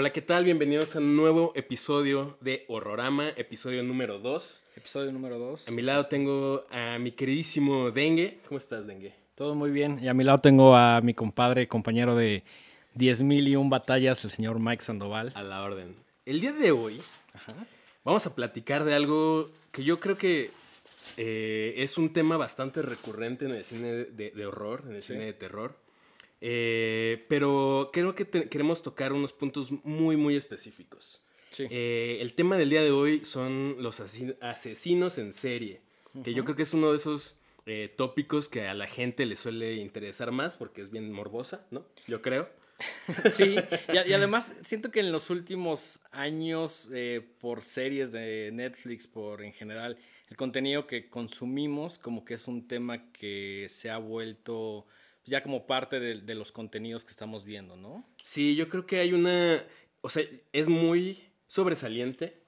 Hola, ¿qué tal? Bienvenidos a un nuevo episodio de Horrorama, episodio número 2. Episodio número 2. A mi lado tengo a mi queridísimo Dengue. ¿Cómo estás, Dengue? Todo muy bien. Y a mi lado tengo a mi compadre, compañero de 10.000 y un batallas, el señor Mike Sandoval. A la orden. El día de hoy vamos a platicar de algo que yo creo que eh, es un tema bastante recurrente en el cine de, horror, en el cine de terror. Eh, pero creo que queremos tocar unos puntos muy, muy específicos. Eh, el tema del día de hoy son los asesinos en serie, que yo creo que es uno de esos tópicos que a la gente le suele interesar más porque es bien morbosa, ¿no? Yo creo. sí, y, además siento que en los últimos años, por series de Netflix, por en general, el contenido que consumimos como que es un tema que se ha vuelto ya como parte de, los contenidos que estamos viendo, ¿no? Sí, yo creo que hay una, o sea, es muy sobresaliente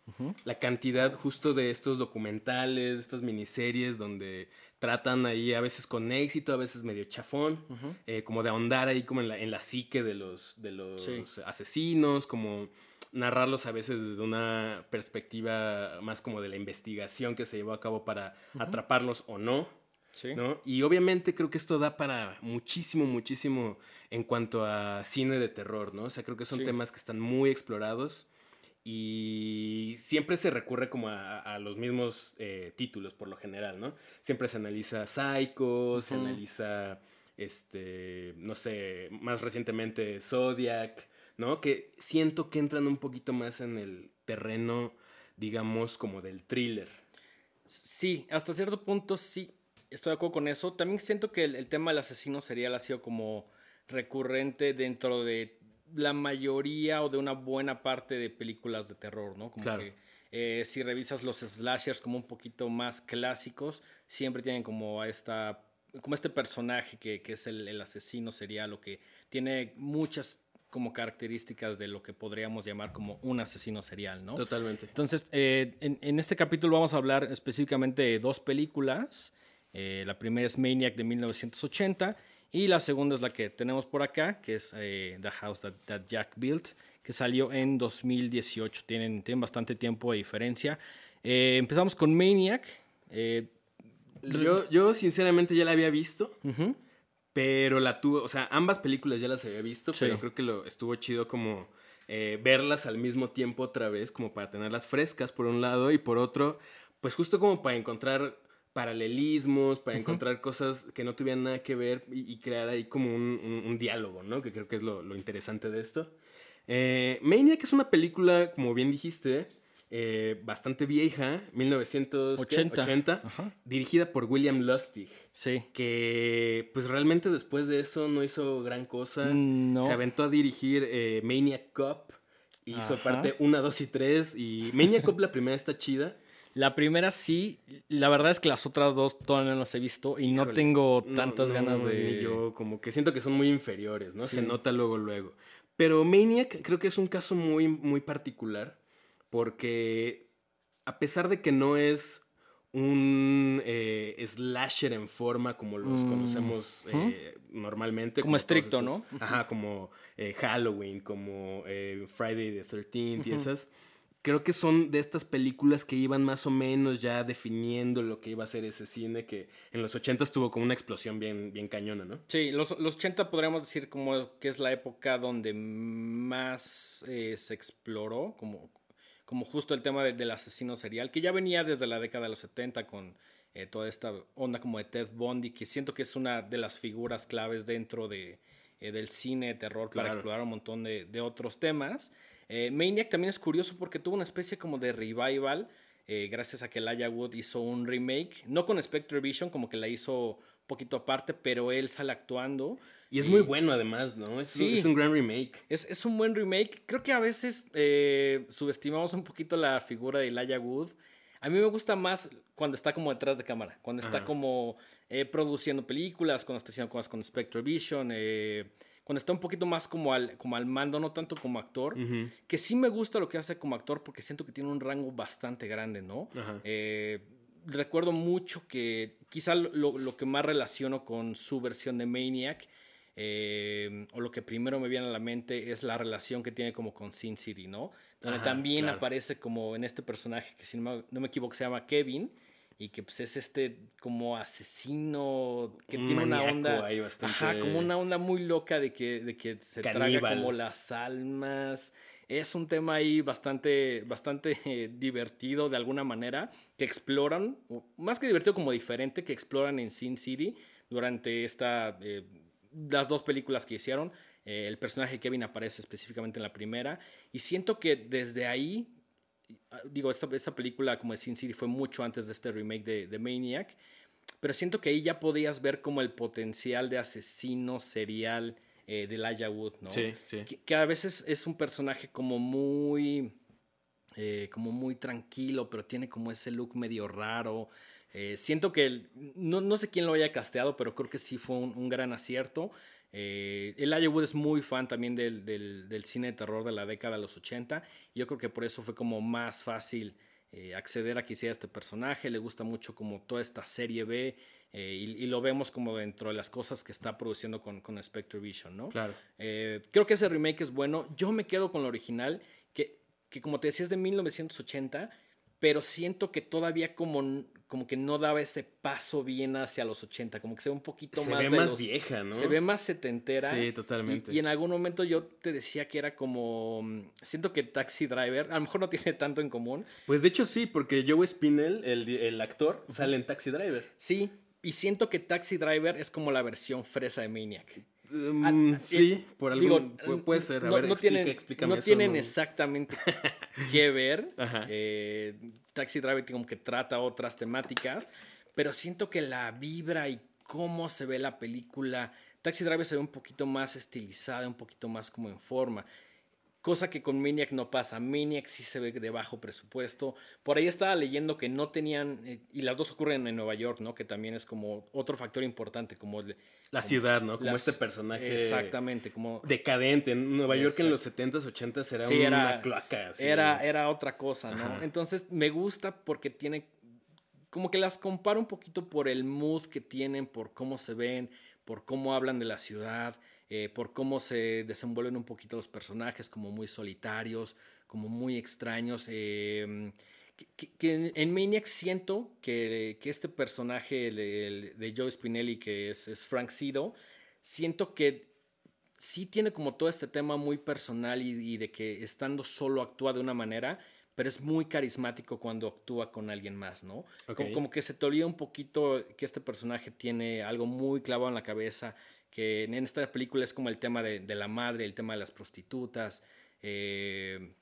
la cantidad justo de estos documentales, de estas miniseries donde tratan ahí a veces con éxito, a veces medio chafón, eh, como de ahondar ahí como en la, en la psique de los, de los asesinos, como narrarlos a veces desde una perspectiva más como de la investigación que se llevó a cabo para atraparlos o no. ¿No? Y obviamente creo que esto da para muchísimo, muchísimo en cuanto a cine de terror, ¿no? O sea, creo que son temas que están muy explorados y siempre se recurre como a, los mismos eh, títulos por lo general, ¿no? Siempre se analiza Psycho, se analiza, este, no sé, más recientemente Zodiac, ¿no? Que siento que entran un poquito más en el terreno, digamos, como del thriller. Sí, hasta cierto punto sí, estoy de acuerdo con eso. También siento que el, tema del asesino serial ha sido como recurrente dentro de la mayoría o de una buena parte de películas de terror, ¿no? Como que eh, si revisas los slashers como un poquito más clásicos, siempre tienen como esta como este personaje que, es el, asesino serial o que tiene muchas como características de lo que podríamos llamar como un asesino serial, ¿no? Totalmente. Entonces, eh, en, en, este capítulo vamos a hablar específicamente de dos películas. Eh, la primera es Maniac de 1980 y la segunda es la que tenemos por acá, que es eh, The House That, Jack Built, que salió en 2018. Tienen, tienen bastante tiempo de diferencia. Eh, empezamos con Maniac. yo, yo, sinceramente ya la había visto. Pero la tuve, o sea, ambas películas ya las había visto, pero creo que lo estuvo chido como verlas al mismo tiempo otra vez, como para tenerlas frescas por un lado y por otro, pues justo como para encontrar paralelismos, para encontrar cosas que no tuvieran nada que ver y, crear ahí como un, diálogo, ¿no? Que creo que es lo, interesante de esto. Eh, Maniac es una película, como bien dijiste, eh, bastante vieja, 1980, dirigida por William Lustig. Sí. Que pues realmente después de eso no hizo gran cosa. Mm, Se aventó a dirigir eh, Maniac Cop. Hizo parte 1, 2 y 3. Y Maniac Cop la primera está chida. La primera sí, la verdad es que las otras dos todavía no las he visto y no tengo tantas ganas de... yo, como que siento que son muy inferiores, ¿no? Se nota luego, luego. Pero Maniac creo que es un caso muy, muy particular porque a pesar de que no es un eh, slasher en forma como los mm, conocemos eh, normalmente. Como, estricto, ¿no? Ajá, como eh, Halloween, como Friday the 13th y esas creo que son de estas películas que iban más o menos ya definiendo lo que iba a ser ese cine que en los 80 tuvo como una explosión bien, bien cañona, ¿no? Sí, los, los 80 podríamos decir como que es la época donde más eh, se exploró, como, como justo el tema del asesino serial, que ya venía desde la década de los 70 con eh, toda esta onda como de Ted Bundy, que siento que es una de las figuras claves dentro de, eh, del cine de terror para explorar un montón de, de otros temas. Eh, Maniac también es curioso porque tuvo una especie como de revival. Eh, gracias a que Elijah Wood hizo un remake, no con Spectre Vision, como que la hizo un poquito aparte, pero él sale actuando. Y es muy bueno además, ¿no? Es, sí, es un gran remake. Es, un buen remake. Creo que a veces eh, subestimamos un poquito la figura de Elijah Wood. A mí me gusta más cuando está como detrás de cámara, cuando está como produciendo películas, cuando está haciendo cosas con Spectre Vision cuando está un poquito más como al, como al mando, no tanto como actor, que sí me gusta lo que hace como actor porque siento que tiene un rango bastante grande, ¿no? Eh, recuerdo mucho que quizá lo, lo, que más relaciono con su versión de Maniac eh, o lo que primero me viene a la mente es la relación que tiene como con Sin City, ¿no? Donde también aparece como en este personaje que si no me, equivoco se llama Kevin y que pues es este como asesino que tiene una onda ajá, como una onda muy loca de que, de que se traga como las almas es un tema ahí bastante, bastante eh, divertido de alguna manera, que exploran, más que divertido como diferente, que exploran en Sin City durante esta, eh, las dos películas que hicieron. Eh, el personaje Kevin aparece específicamente en la primera y siento que desde ahí, ah, digo, esta, esta película como de Sin City fue mucho antes de este remake de, de Maniac, pero siento que ahí ya podías ver como el potencial de asesino serial eh, de Elijah Wood, ¿no? Sí, sí. Que, a veces es un personaje como muy, eh, como muy tranquilo, pero tiene como ese look medio raro. Eh, siento que, no, no, sé quién lo haya casteado, pero creo que sí fue un, gran acierto. Eh, Elijah Wood es muy fan también del, del, del, cine de terror de la década de los 80. Y yo creo que por eso fue como más fácil eh, acceder a que hiciera este personaje. Le gusta mucho como toda esta serie B. Eh, y, lo vemos como dentro de las cosas que está produciendo con, con Spectre Vision, ¿no? Claro. Eh, creo que ese remake es bueno. Yo me quedo con el original, que, que como te decía es de 1980, pero siento que todavía como, como que no daba ese paso bien hacia los 80, como que se ve un poquito más... Se ve más vieja, ¿no? Se ve más setentera. Sí, totalmente. Y, en algún momento yo te decía que era como... Siento que Taxi Driver, a lo mejor no tiene tanto en común. Pues de hecho sí, porque Joe Spinell, el, el actor, sale en Taxi Driver. Sí, y siento que Taxi Driver es como la versión fresa de Maniac. Mm, sí, por algún puede ser. A no, ver, no tienen, no tienen exactamente que ver. Eh, Taxi Driver como que trata otras temáticas, pero siento que la vibra y cómo se ve la película, Taxi Driver se ve un poquito más estilizada, un poquito más como en forma. Cosa que con Maniac no pasa. Maniac sí se ve de bajo presupuesto. Por ahí estaba leyendo que no tenían, eh, y las dos ocurren en Nueva York, ¿no? Que también es como otro factor importante, como... la ciudad, ¿no? Como este personaje... Exactamente, como... Decadente. En Nueva York en los 70s, 80s era una cloaca. Era, era otra cosa, ¿no? Entonces me gusta porque tiene... Como que las comparo un poquito por el mood que tienen, por cómo se ven, por cómo hablan de la ciudad. Eh, por cómo se desenvuelven un poquito los personajes, como muy solitarios, como muy extraños. Em, que, en Maniac siento que, este personaje de, de, Joe Spinelli, que es, Frank Sido, siento que sí tiene como todo este tema muy personal y, de que estando solo actúa de una manera, pero es muy carismático cuando actúa con alguien más, ¿no? Como, como, que se te olvida un poquito que este personaje tiene algo muy clavado en la cabeza, que en esta película es como el tema de, la madre, el tema de las prostitutas. Eh,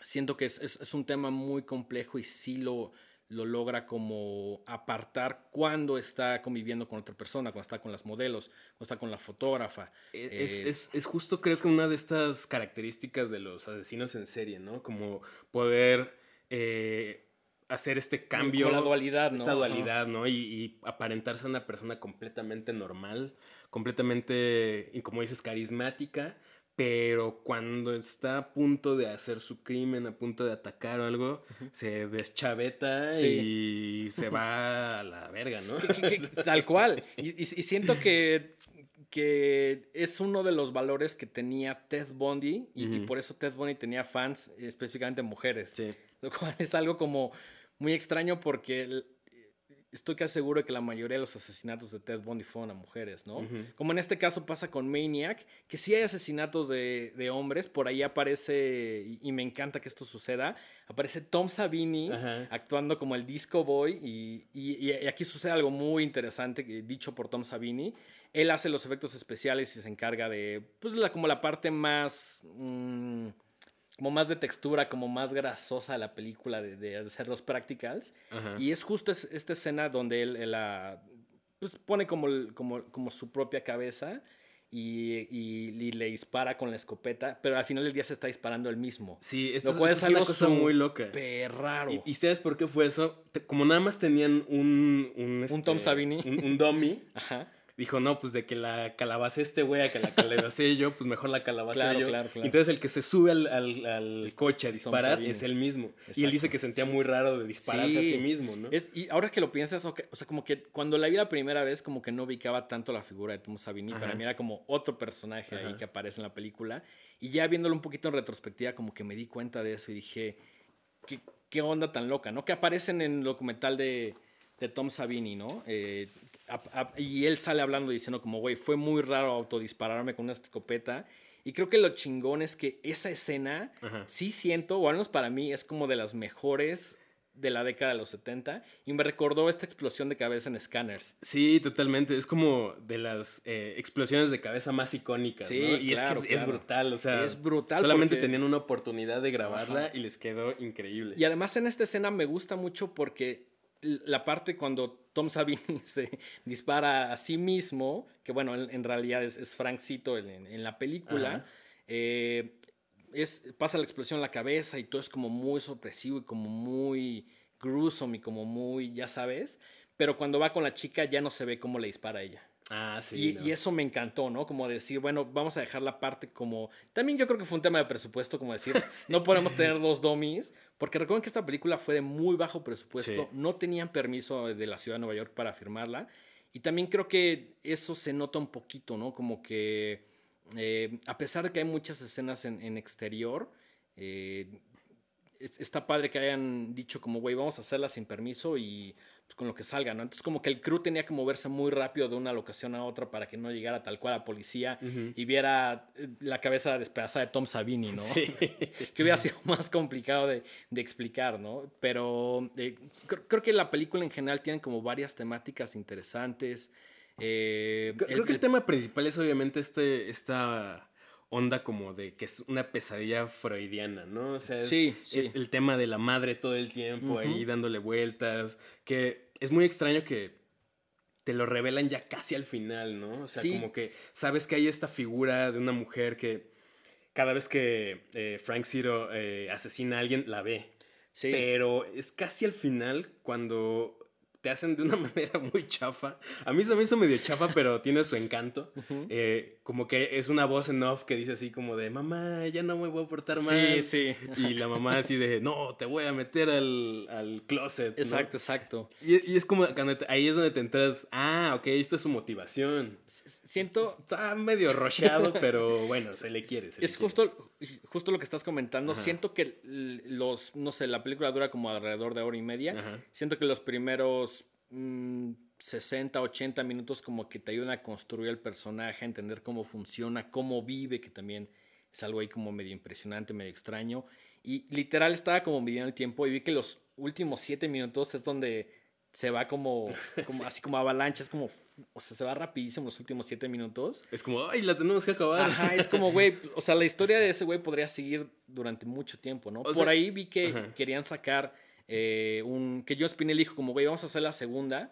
siento que es, un tema muy complejo y sí lo, lo logra como apartar cuando está conviviendo con otra persona, cuando está con las modelos, cuando está con la fotógrafa. E, es, es, justo creo que una de estas características de los asesinos en serie, ¿no? Como poder eh, hacer este cambio. la dualidad, ¿no? Esta dualidad, ¿no? Y, y, aparentarse una persona completamente normal completamente, y como dices, carismática, pero cuando está a punto de hacer su crimen, a punto de atacar o algo, se deschaveta y se va a la verga, ¿no? Tal cual. Y, siento que, que es uno de los valores que tenía Ted Bundy y, por eso Ted Bundy tenía fans, específicamente mujeres. Sí. Lo cual es algo como muy extraño porque estoy casi seguro de que la mayoría de los asesinatos de Ted Bundy fueron a mujeres, ¿no? Como en este caso pasa con Maniac, que sí hay asesinatos de, hombres, por ahí aparece, y, me encanta que esto suceda, aparece Tom Savini actuando como el disco boy, y, aquí sucede algo muy interesante, dicho por Tom Savini. Él hace los efectos especiales y se encarga de, pues, la, como la parte más... Mm, como más de textura, como más grasosa la película de, hacer los practicals. Y es justo esta escena donde él, la, pues pone como, como, como, su propia cabeza y, le dispara con la escopeta, pero al final del día se está disparando él mismo. Sí, esto, lo cual es, algo cosa muy loca. raro. ¿Y, sabes por qué fue eso? Como nada más tenían un... Un, Tom este, Savini. Un, dummy. Ajá dijo, no, pues de que la calabaza este güey a que la calabacé yo, pues mejor la calabaza Claro, yo. claro, claro. Entonces el que se sube al, al- al Es- coche a disparar es él mismo. Y él dice que sentía muy raro de dispararse a Sí. mismo, ¿no? Es, y ahora que lo piensas, o sea, como que cuando la vi la primera vez, como que no ubicaba tanto la figura de Tom Savini. Para Ajá. mí era como otro personaje ahí Ajá. que aparece en la película. Y ya viéndolo un poquito en retrospectiva, como que me di cuenta de eso y dije, ¿qué, qué onda tan loca, ¿no? Que aparecen en el documental de, de Tom Savini, ¿no? Eh, a- a- y él sale hablando diciendo como, güey, fue muy raro autodispararme con una escopeta. Y creo que lo chingón es que esa escena Ajá. sí siento, o al menos para mí, es como de las mejores de la década de los 70 y me recordó esta explosión de cabeza en Scanners. Sí, totalmente. Es como de las eh, explosiones de cabeza más icónicas, Sí, ¿no? Y claro, es que es, es claro. brutal, o sea. Es brutal Solamente porque- tenían una oportunidad de grabarla Ajá. y les quedó increíble. Y además en esta escena me gusta mucho porque la parte cuando Tom Savini se dispara a sí mismo, que bueno, en, en realidad es, es Frankcito en, en la película, eh, es, pasa la explosión en la cabeza y todo es como muy sorpresivo y como muy gruesome y como muy, ya sabes, pero cuando va con la chica ya no se ve cómo le dispara a ella. Ah, sí. y, no. y eso me encantó, ¿no? Como decir, bueno, vamos a dejar la parte como... También yo creo que fue un tema de presupuesto, como decir, no podemos tener dos dummies, porque recuerden que esta película fue de muy bajo presupuesto, Sí. no tenían permiso de la ciudad de Nueva York para firmarla, y también creo que eso se nota un poquito, ¿no? Como que eh, a pesar de que hay muchas escenas en, en exterior, eh, es- está padre que hayan dicho como, güey, vamos a hacerla sin permiso y pues, con lo que salga, ¿no? Entonces como que el crew tenía que moverse muy rápido de una locación a otra para que no llegara tal cual a policía y viera eh, la cabeza despedazada de Tom Savini, ¿no? Sí. que hubiera sido más complicado de, de explicar, ¿no? Pero eh, creo, creo que la película en general tiene como varias temáticas interesantes. eh, Creo creo que el tema principal es obviamente este, esta onda como de que es una pesadilla freudiana, ¿no? O sea, es, Sí, sí. es el tema de la madre todo el tiempo ahí dándole vueltas, que es muy extraño que te lo revelan ya casi al final, ¿no? O sea, Sí. como que sabes que hay esta figura de una mujer que cada vez que eh, Frank Zero eh, asesina a alguien, la ve. sí. Pero es casi al final cuando te hacen de una manera muy chafa. A mí se me hizo medio chafa, pero tiene su encanto. Eh, como que es una voz en off que dice así como de, mamá, ya no me voy a portar Sí, mal. sí. Y la mamá así de, no, te voy a meter al, al closet. ¿no? Exacto, exacto. Y, y es como, ahí es donde te enteras, ah, ok, esta es su motivación. Siento, Está medio rocheado, pero bueno, se le quiere. se le Es quiere. justo, justo lo que estás comentando. Ajá. Siento que los, no sé, la película dura como alrededor de hora y media. Ajá. Siento que los primeros mm, 60, 80 minutos como que te ayudan a construir el personaje, a entender cómo funciona, cómo vive, que también es algo ahí como medio impresionante, medio extraño. Y literal estaba como midiendo el tiempo y vi que los últimos 7 minutos es donde se va como, como así como avalancha, es como, o sea, se va rapidísimo los últimos 7 minutos. Es como, ay, la tenemos que acabar. Ajá, es como, güey, o sea, la historia de ese güey podría seguir durante mucho tiempo, ¿no? O Por sea, ahí vi que ajá. querían sacar eh, un... Que Joe Spinell dijo como, güey, vamos a hacer la segunda.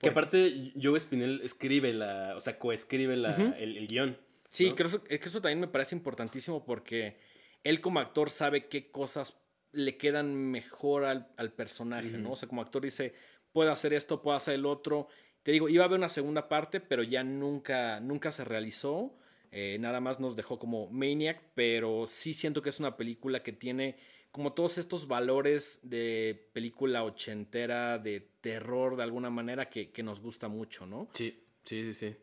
Que aparte, Joe Spinell escribe la, o sea, coescribe la, el, el guion. Sí, ¿no? creo es que eso también me parece importantísimo porque él como actor sabe qué cosas le quedan mejor al, al personaje, ¿no? O sea, como actor dice, puedo hacer esto, puedo hacer el otro. Te digo, iba a haber una segunda parte, pero ya nunca, nunca se realizó. Eh, nada más nos dejó como Maniac, pero sí siento que es una película que tiene como todos estos valores de película ochentera, de terror de alguna manera, que, que nos gusta mucho, ¿no? Sí, sí, sí, sí.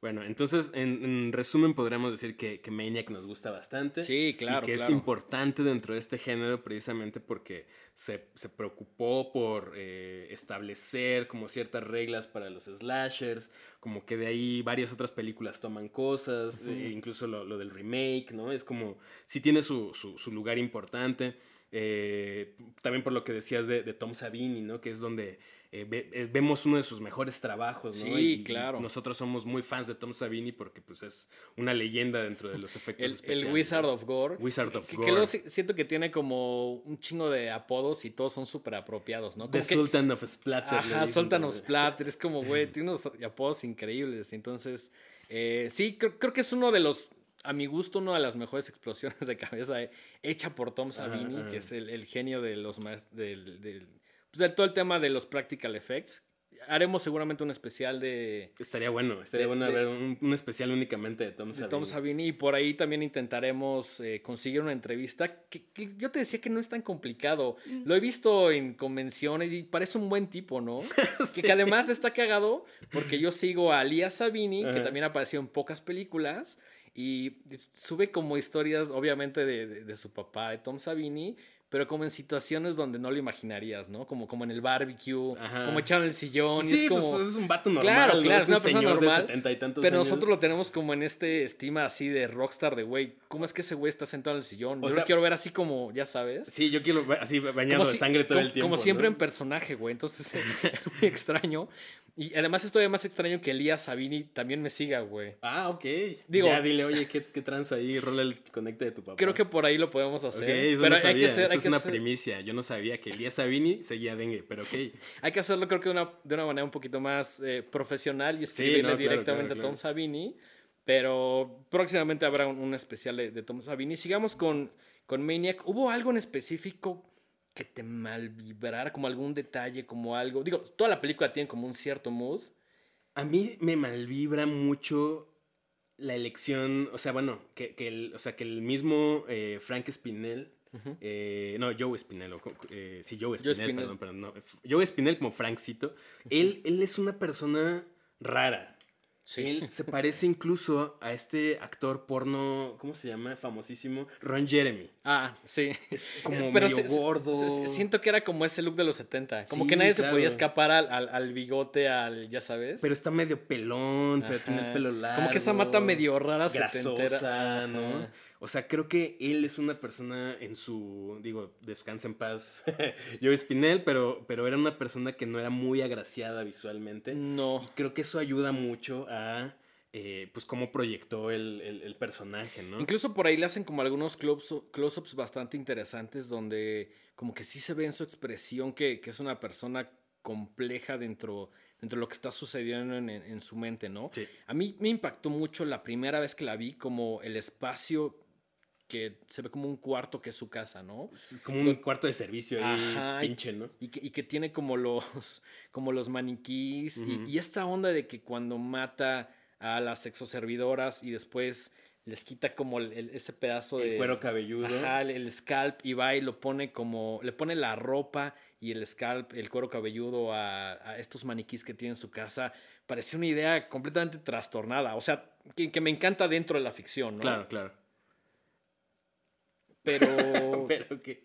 Bueno, entonces, en, en resumen, podríamos decir que, que Maniac nos gusta bastante. Sí, claro, Y que es importante dentro de este género precisamente porque se, se preocupó por eh, establecer como ciertas reglas para los slashers, como que de ahí varias otras películas toman cosas, eh, incluso lo, lo del remake, ¿no? Es como, sí tiene su, su, su lugar importante. Eh, también por lo que decías de, de Tom Savini, ¿no? Que es donde eh, ve- eh, vemos uno de sus mejores trabajos, ¿no? Sí, Y- y claro. nosotros somos muy fans de Tom Savini porque pues es una leyenda dentro de los efectos El, especiales. el Wizard of Gore. Wizard of que, Gore. que luego si- siento que tiene como un chingo de apodos y todos son súper apropiados, ¿no? The Como que- Sultan of Splatter. Ajá, Sultan of. Splatter. Es como, güey, tiene unos apodos increíbles. Entonces, eh, sí, creo, creo que es uno de los, a mi gusto, una de las mejores explosiones de cabeza eh, hecha por Tom Savini, ajá. que es el, el genio de los del, del- pues, de todo el tema de los practical effects. haremos seguramente un especial de... Estaría bueno, estaría bueno ver un, especial únicamente de Tom Savini. Tom Savini y por ahí también intentaremos eh, conseguir una entrevista que, yo te decía que no es tan complicado. Mm. Lo he visto en convenciones y parece un buen tipo, ¿no? que, además está cagado porque yo sigo a Lía Savini, que también apareció en pocas películas y sube como historias, obviamente, de, de su papá, de Tom Savini pero como en situaciones donde no lo imaginarías, ¿no? Como, como en el barbecue, como echado en el sillón. Sí, y es pues, como... pues, es un vato normal. Claro, claro, es, una persona normal. De y tantos pero nosotros lo tenemos como en este estima así de rockstar de, güey, ¿cómo es que ese güey está sentado en el sillón? yo lo quiero ver así como, ya sabes. Sí, yo quiero así bañado de sangre todo el tiempo. Como siempre en personaje, güey. Entonces es muy extraño. Y además es todavía más extraño que Elías Sabini también me siga, güey. Ah, ok. Digo, ya dile, oye, ¿qué, qué tranza ahí? Rola el conecte de tu papá. Creo que por ahí lo podemos hacer. eso pero hay que hacer, Esto es una primicia. Yo no sabía que Elías Sabini seguía dengue, pero ok. hay que hacerlo creo que de una, de una manera un poquito más eh, profesional y escribirle directamente a Tom Sabini. Pero próximamente habrá un, especial de, de, Tom Sabini. Sigamos con, con Maniac. ¿Hubo algo en específico que te malvibrara, como algún detalle, como algo. Digo, toda la película tiene como un cierto mood. A mí me malvibra mucho la elección, o sea, bueno, que, el, o sea, que el mismo eh, Frank Spinell, eh, no, Joe Spinell, eh, sí, Joe Spinell, perdón, perdón, no, Joe Spinell como Frankcito, él, él es una persona rara. Él se parece incluso a este actor porno, ¿cómo se llama? Famosísimo, Ron Jeremy. Ah, sí. Es como medio gordo. siento que era como ese look de los 70. Como que nadie se podía escapar al, al, bigote, al, ya sabes. Pero está medio pelón, pero tiene el pelo largo. Como que esa mata medio rara grasosa, ¿no? O sea, creo que él es una persona en su, digo, descansa en paz, Joe Spinell, pero, pero era una persona que no era muy agraciada visualmente. No. Y creo que eso ayuda mucho a, eh, pues, cómo proyectó el, personaje, ¿no? Incluso por ahí le hacen como algunos close-ups bastante interesantes donde como que sí se ve en su expresión que, es una persona compleja dentro, dentro de lo que está sucediendo en, en su mente, ¿no? Sí. A mí me impactó mucho la primera vez que la vi como el espacio que se ve como un cuarto que es su casa, ¿no? Como un cuarto de servicio ahí, pinche, ¿no? Y que, y que, tiene como los, como los maniquís y, esta onda de que cuando mata a las exoservidoras y después les quita como ese pedazo de... El cuero cabelludo. Ajá, el, scalp y va y lo pone como... Le pone la ropa y el scalp, el cuero cabelludo a, a estos maniquís que tiene en su casa. Parece una idea completamente trastornada. O sea, que, que me encanta dentro de la ficción, ¿no? Claro, claro. Pero. pero que.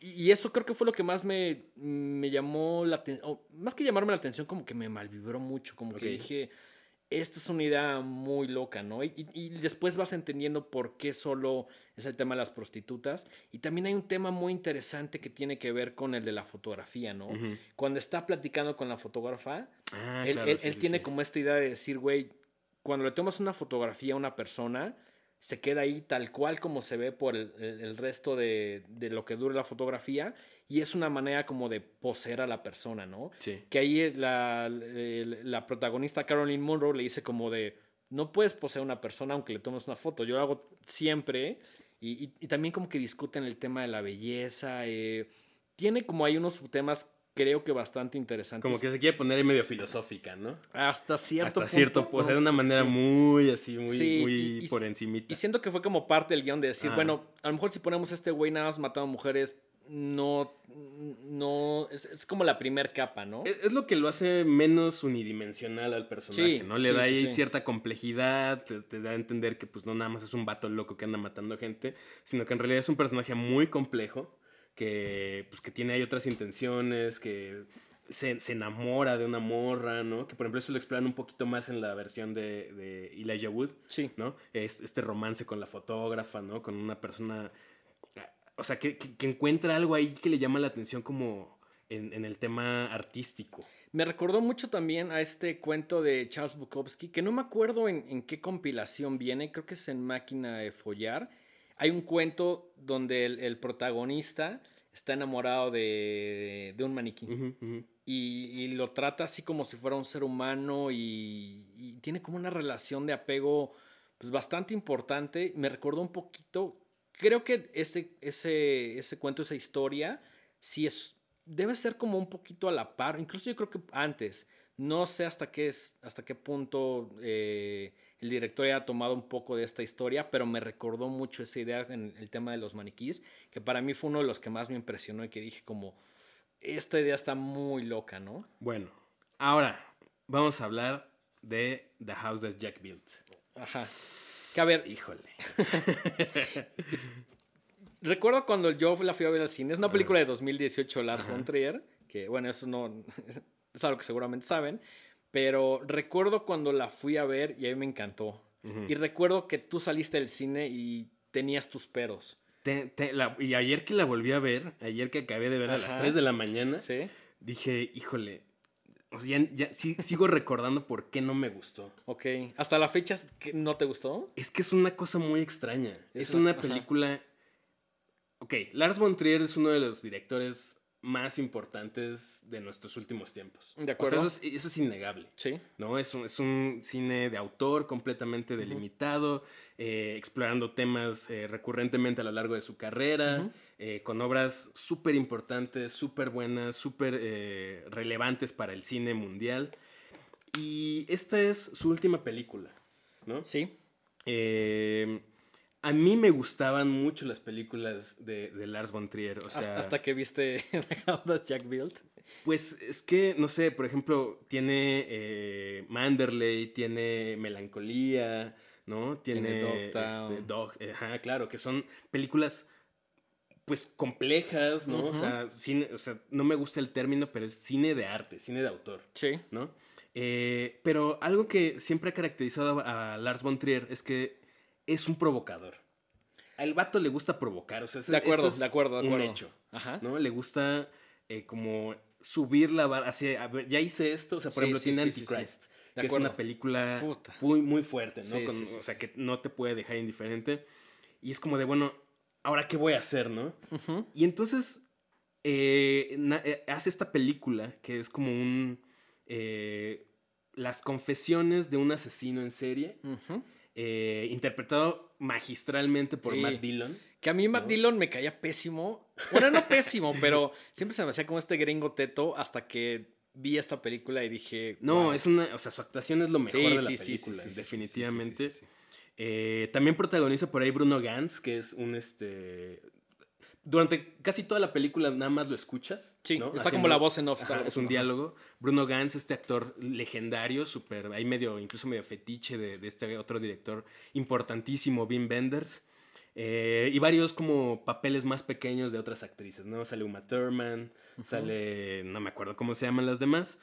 Y eso creo que fue lo que más me, me llamó la atención. Más que llamarme la atención, como que me malvibró mucho. Como que dije, esta es una idea muy loca, ¿no? Y, y, después vas entendiendo por qué solo es el tema de las prostitutas. Y también hay un tema muy interesante que tiene que ver con el de la fotografía, ¿no? Cuando está platicando con la fotógrafa, ah, él, él, tiene como esta idea de decir, güey, cuando le tomas una fotografía a una persona se queda ahí tal cual como se ve por el, resto de, lo que dure la fotografía y es una manera como de poseer a la persona, ¿no? Sí. Que ahí la, la protagonista Caroline Monroe le dice como de, no puedes poseer a una persona aunque le tomes una foto, yo lo hago siempre y, también como que discuten el tema de la belleza, eh, tiene como hay unos temas creo que bastante interesante. Como que se quiere poner en medio filosófica, ¿no? Hasta cierto Hasta punto. cierto, pues de una manera muy así, muy, muy por encimita. Y siento que fue como parte del guion de decir, bueno, a lo mejor si ponemos a este güey nada más matando mujeres, no, no, es, como la primer capa, ¿no? Es, lo que lo hace menos unidimensional al personaje, ¿no? Le da ahí cierta complejidad, te, te, da a entender que pues no nada más es un vato loco que anda matando gente, sino que en realidad es un personaje muy complejo que, pues, que tiene ahí otras intenciones, que se, se, enamora de una morra, ¿no? Que por ejemplo eso lo exploran un poquito más en la versión de, de Elijah Wood, sí. ¿no? este romance con la fotógrafa, ¿no? Con una persona, o sea, que, que, encuentra algo ahí que le llama la atención como en, en, el tema artístico. Me recordó mucho también a este cuento de Charles Bukowski, que no me acuerdo en, en qué compilación viene, creo que es en Máquina de Follar, hay un cuento donde el, protagonista está enamorado de, un maniquí. Y, lo trata así como si fuera un ser humano y, tiene como una relación de apego pues, bastante importante. Me recordó un poquito, creo que ese, ese, ese cuento, esa historia, sí es debe ser como un poquito a la par, incluso yo creo que antes. No sé hasta qué, es, hasta qué punto eh, el director haya tomado un poco de esta historia, pero me recordó mucho esa idea en el tema de los maniquís, que para mí fue uno de los que más me impresionó y que dije como, esta idea está muy loca, ¿no? Bueno, ahora vamos a hablar de The House That Jack Built. Ajá. Que a ver. Híjole. Recuerdo cuando yo la fui a ver al cine. Es una película de 2018, Lars von Trier. Que bueno, eso no. Es algo que seguramente saben. Pero recuerdo cuando la fui a ver y a mí me encantó. Y recuerdo que tú saliste del cine y tenías tus peros. y ayer que la volví a ver, ayer que acabé de ver a las 3 de la mañana, dije, híjole, o sea, ya, sigo recordando por qué no me gustó. Ok. ¿Hasta la fecha no te gustó? Es que es una cosa muy extraña. Es, una película. Ok, Lars von Trier es uno de los directores más importantes de nuestros últimos tiempos. De acuerdo. eso, es, innegable. Sí. ¿no? Es, un, es un cine de autor completamente delimitado, eh, explorando temas eh, recurrentemente a lo largo de su carrera, eh, con obras súper importantes, súper buenas, súper relevantes para el cine mundial. Y esta es su última película, ¿no? Sí. A mí me gustaban mucho las películas de, Lars von Trier. O sea, hasta, que viste Jack Build. Pues es que, no sé, por ejemplo, tiene eh, Manderley, tiene Melancolía, ¿no? Tiene, este, Dog, ajá, claro, que son películas pues complejas, ¿no? o, sea, cine, o sea, no me gusta el término, pero es cine de arte, cine de autor. Sí. ¿No? Eh, pero algo que siempre ha caracterizado a Lars von Trier es que es un provocador. Al vato le gusta provocar, o sea, de acuerdo, de acuerdo, de acuerdo. Un hecho, Ajá. ¿no? Le gusta eh, como subir la barra hacia, a ver, ya hice esto, o sea, por ejemplo, tiene Antichrist, que es una película muy, muy fuerte, ¿no? o sea, que no te puede dejar indiferente. Y es como de, bueno, ¿ahora qué voy a hacer, no? Y entonces eh, eh, hace esta película que es como un... las confesiones de un asesino en serie. Eh, interpretado magistralmente por Matt Dillon. Que a mí Matt Dillon me caía pésimo. Bueno, no pésimo, pero siempre se me hacía como este gringo teto hasta que vi esta película y dije. No, es una. O sea, su actuación es lo mejor de la película, definitivamente. Eh, también protagoniza por ahí Bruno Gans, que es un este durante casi toda la película nada más lo escuchas. Sí, está como la voz en off. es un diálogo. Bruno Gans, este actor legendario, súper, ahí medio, incluso medio fetiche de, este otro director importantísimo, Wim Wenders. Eh, y varios como papeles más pequeños de otras actrices, ¿no? Sale Uma Thurman, sale, no me acuerdo cómo se llaman las demás.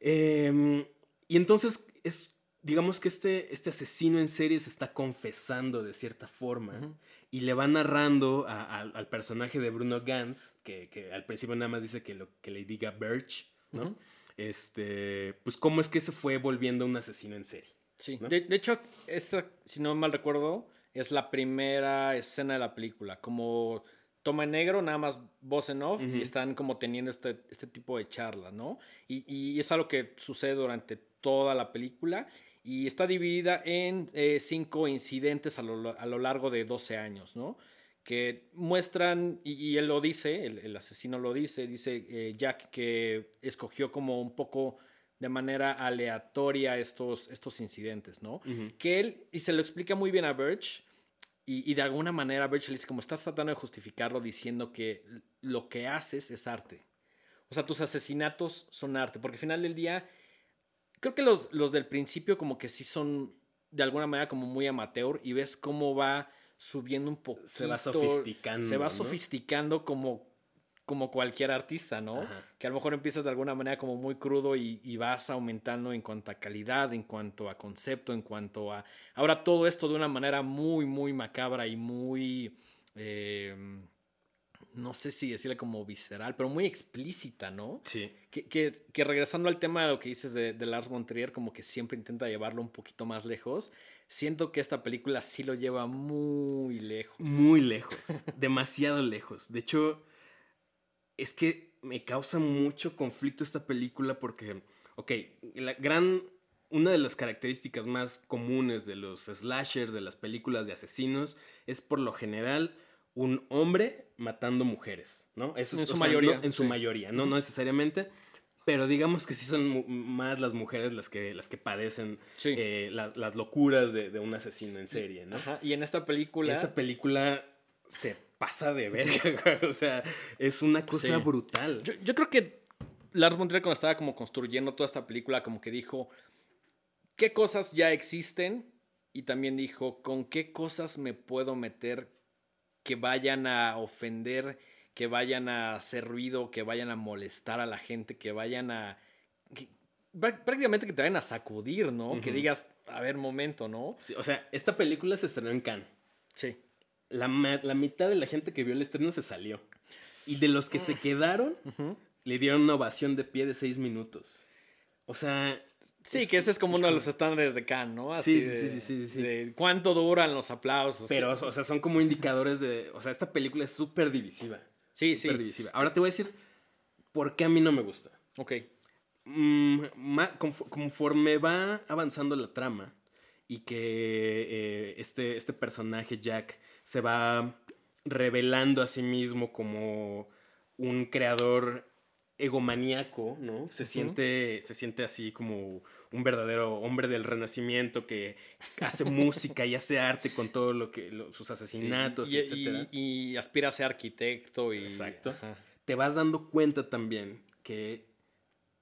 Em, y entonces es, digamos que este, este asesino en serie se está confesando de cierta forma y le va narrando al personaje de Bruno Gans, que, al principio nada más dice que, lo, que le diga Birch, ¿no? Este, pues cómo es que se fue volviendo un asesino en serie. Sí, de, hecho, esta, si no mal recuerdo, es la primera escena de la película, como toma en negro, nada más voz en off, y están como teniendo este, este tipo de charla, ¿no? Y, y es algo que sucede durante toda la película y está dividida en eh, cinco incidentes a lo, a lo, largo de 12 años, ¿no? Que muestran, y, él lo dice, el, asesino lo dice, dice eh, Jack que escogió como un poco de manera aleatoria estos, estos incidentes, ¿no? Que él, y se lo explica muy bien a Birch, y, y, de alguna manera Birch le dice, como estás tratando de justificarlo diciendo que lo que haces es arte. O sea, tus asesinatos son arte, porque al final del día Creo que los, los del principio como que sí son de alguna manera como muy amateur y ves cómo va subiendo un poco. Se va sofisticando. Se va sofisticando como, como cualquier artista, ¿no? Que a lo mejor empiezas de alguna manera como muy crudo y, y, vas aumentando en cuanto a calidad, en cuanto a concepto, en cuanto a... Ahora todo esto de una manera muy, muy macabra y muy... Eh, no sé si decirle como visceral, pero muy explícita, ¿no? Sí. Que, que, regresando al tema de lo que dices de, Lars von Trier, como que siempre intenta llevarlo un poquito más lejos. Siento que esta película sí lo lleva muy lejos. Muy lejos, demasiado lejos. De hecho, es que me causa mucho conflicto esta película porque, ok, la gran, una de las características más comunes de los slashers, de las películas de asesinos, es por lo general un hombre matando mujeres, ¿no? Eso En es, su o sea, mayoría, no- en su sí. mayoría, ¿no? No necesariamente, pero digamos que sí son más las mujeres las que, las que padecen Sí. eh, la- las locuras de, de un asesino en serie, ¿no? Ajá, Y en esta película. Esta película se pasa de verga, o sea, es una cosa Sí. brutal. Yo, yo creo que Lars von Trier cuando estaba como construyendo toda esta película, como que dijo, ¿qué cosas ya existen? Y también dijo, ¿con qué cosas me puedo meter que vayan a ofender, que vayan a hacer ruido, que vayan a molestar a la gente, que vayan a... que- prácticamente que te vayan a sacudir, ¿no? Que digas, a ver, momento, ¿no? Sí, o sea, esta película se estrenó en Cannes. Sí. La, la mitad de la gente que vio el estreno se salió. Y de los que se quedaron, le dieron una ovación de pie de seis minutos. O sea. Sí, que ese es como uno de los estándares de Cannes, ¿no? Sí, sí, de- sí, sí, sí, sí. de cuánto duran los aplausos. Pero, o sea, son como indicadores de. O sea, esta película es súper divisiva. Sí, sí. Súper divisiva. Ahora te voy a decir por qué a mí no me gusta. Ok. Mm, ma- conforme va avanzando la trama y que eh, este, este personaje Jack se va revelando a sí mismo como un creador egomaníaco, ¿no? Se, siente, se siente así como un verdadero hombre del renacimiento que hace música y hace arte con todo lo que lo- sus asesinatos, Sí, y, etcétera. y- y aspira a ser arquitecto y... Exacto. Ajá. te vas dando cuenta también que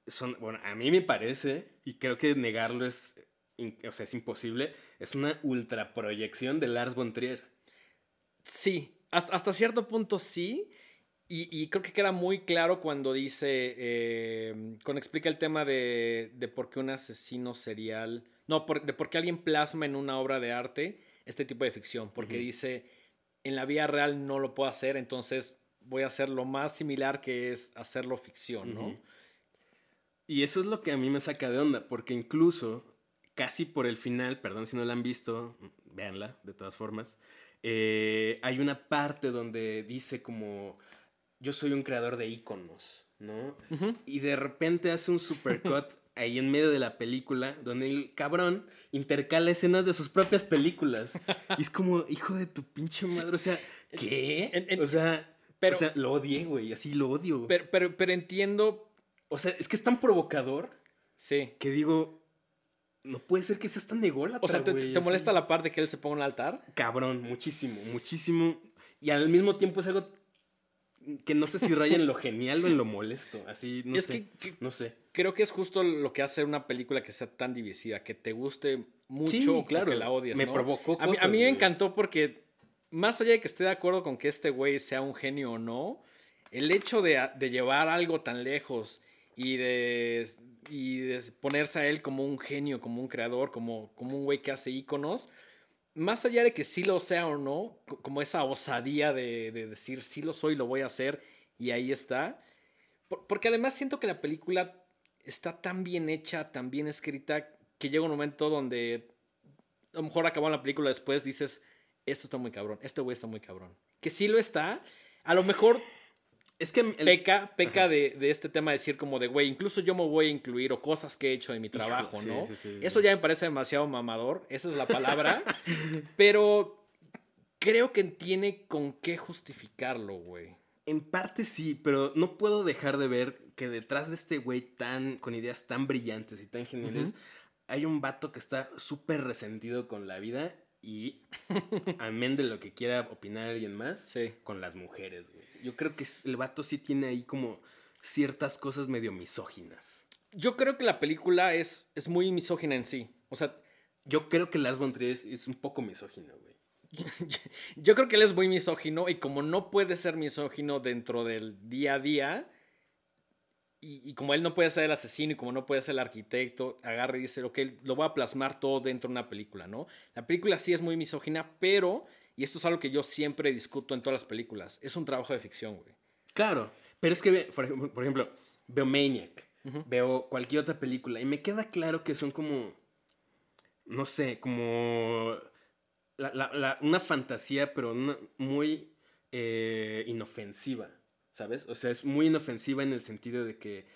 son, bueno, a mí me parece, y creo que negarlo es, o sea, es imposible, es una ultraproyección de Lars von Trier. Sí, hasta, hasta cierto punto sí. Y, y creo que queda muy claro cuando dice, eh, cuando explica el tema de, de por qué un asesino serial, no, por- de por qué alguien plasma en una obra de arte este tipo de ficción, porque dice, en la vida real no lo puedo hacer, entonces voy a hacer lo más similar que es hacerlo ficción, ¿no? Y eso es lo que a mí me saca de onda, porque incluso casi por el final, perdón si no la han visto, véanla de todas formas, eh, hay una parte donde dice como, yo soy un creador de íconos, ¿no? Y de repente hace un supercut ahí en medio de la película, donde el cabrón intercala escenas de sus propias películas. Y es como, hijo de tu pinche madre, o sea, ¿qué? En- en- o sea, pero- o sea, lo odié, güey, así lo odio. Pero, pero, pero entiendo, o sea, es que es tan provocador sí. que digo, no puede ser que seas tan ególatra, O sea, ¿te, güey, te así. molesta la parte que él se ponga un altar? Cabrón, muchísimo, muchísimo. Y al mismo tiempo es algo que no sé si raya en lo genial o en lo molesto. Así, no es sé. que, que No sé. creo que es justo lo que hace una película que sea tan divisiva, que te guste mucho Sí, o claro. que la odies. Me ¿no? provocó A mí, a cosas, mí me encantó porque, más allá de que esté de acuerdo con que este güey sea un genio o no, el hecho de, de llevar algo tan lejos y de, y de ponerse a él como un genio, como un creador, como, como un güey que hace íconos, más allá de que sí lo sea o no, co- como esa osadía de, de decir sí lo soy, lo voy a hacer y ahí está. Por- porque además siento que la película está tan bien hecha, tan bien escrita, que llega un momento donde a lo mejor acabando la película después dices, esto está muy cabrón, este güey está muy cabrón. Que sí lo está, a lo mejor Es que el- peca, peca de, de este tema de decir como de, güey, incluso yo me voy a incluir o cosas que he hecho en mi trabajo, ¿no? sí, sí, sí. Eso ya me parece demasiado mamador, esa es la palabra, pero creo que tiene con qué justificarlo, güey. En parte sí, pero no puedo dejar de ver que detrás de este güey tan, con ideas tan brillantes y tan geniales, hay un vato que está súper resentido con la vida y, amén de lo que quiera opinar alguien más, Sí. con las mujeres, güey. Yo creo que el vato sí tiene ahí como ciertas cosas medio misóginas. Yo creo que la película es, es muy misógina en sí. O sea, Yo creo que Lars von Trier es, es un poco misógino, güey. yo creo que él es muy misógino y como no puede ser misógino dentro del día a día, y, y como él no puede ser el asesino y como no puede ser el arquitecto, agarra y dice, ok, lo voy a plasmar todo dentro de una película, ¿no? La película sí es muy misógina, pero, y esto es algo que yo siempre discuto en todas las películas, es un trabajo de ficción, güey. Claro, pero es que, por ejemplo, por ejemplo, veo Maniac, veo cualquier otra película y me queda claro que son como, no sé, como la- la- la- una fantasía, pero una- muy eh, inofensiva, ¿sabes? O sea, es muy inofensiva en el sentido de que,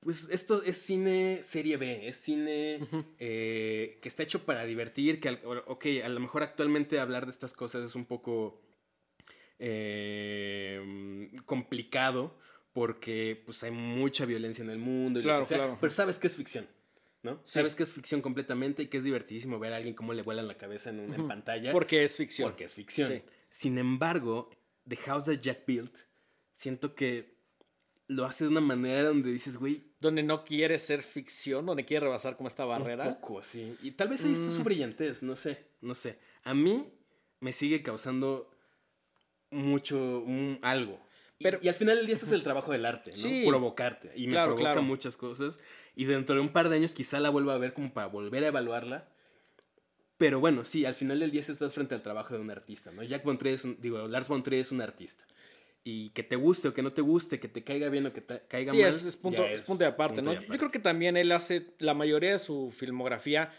pues esto es cine serie B, es cine eh, que está hecho para divertir, que, ok, a lo mejor actualmente hablar de estas cosas es un poco eh, complicado porque pues hay mucha violencia en el mundo y lo Claro, que sea, claro. pero sabes que es ficción, ¿no? Sí. Sabes que es ficción completamente y que es divertidísimo ver a alguien cómo le vuelan la cabeza en, un- en Ujú. pantalla Porque es ficción. porque es ficción. Sí. Sin embargo, The House That Jack Built, siento que lo hace de una manera donde dices, güey, Donde no quiere ser ficción, donde quiere rebasar como esta barrera. Un poco, sí. Y tal vez ahí está su Mm. brillantez, no sé, no sé. A mí me sigue causando mucho, un- algo. Y- Pero- y, al final del día ese es el trabajo del arte, ¿no? Sí. Provocarte. Y me Claro, provoca claro. muchas cosas. Y dentro de un par de años quizá la vuelva a ver como para volver a evaluarla. Pero bueno, sí, al final del día estás frente al trabajo de un artista, ¿no? Jack von Trier es un, digo, Lars von Trier es un artista. Y que te guste o que no te guste, que te caiga bien o que te caiga Sí, mal. es, es punto, ya es punto de aparte, punto ¿no? Yo- creo que también él hace la mayoría de su filmografía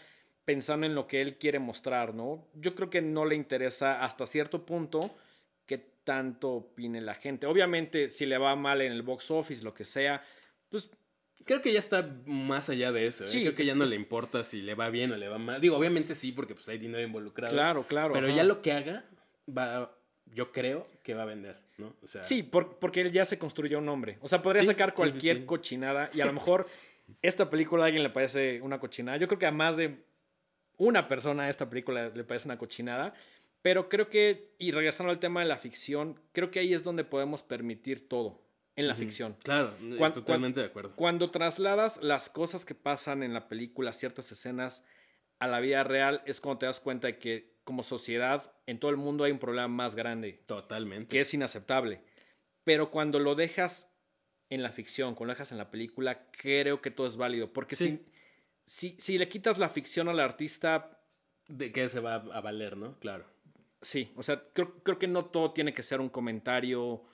pensando en lo que él quiere mostrar, ¿no? Yo creo que no le interesa hasta cierto punto que tanto opine la gente. Obviamente, si le va mal en el box office, lo que sea, pues Creo que ya está más allá de eso. ¿eh? Sí, Creo que ya no le importa si le va bien o le va mal. Digo, obviamente sí, porque pues hay dinero involucrado. claro, claro. Pero ajá. ya lo que haga, va, yo creo que va a vender, ¿no? O sea, Sí, por- porque él ya se construyó un nombre. O sea, podría Sí, sacar sí, cualquier sí. cochinada y a lo mejor esta película a alguien le parece una cochinada. Yo creo que a más de una persona esta película le parece una cochinada. Pero creo que, y regresando al tema de la ficción, creo que ahí es donde podemos permitir todo en la ficción. Claro, Cuan- totalmente de acuerdo. Cuando trasladas las cosas que pasan en la película, ciertas escenas, a la vida real, es cuando te das cuenta de que como sociedad en todo el mundo hay un problema más grande Totalmente. que es inaceptable. Pero cuando lo dejas en la ficción, cuando lo dejas en la película, creo que todo es válido. Porque Sí. si, si, si le quitas la ficción al artista, De qué se va a valer, ¿no? Claro. sí, o sea, creo, creo que no todo tiene que ser un comentario.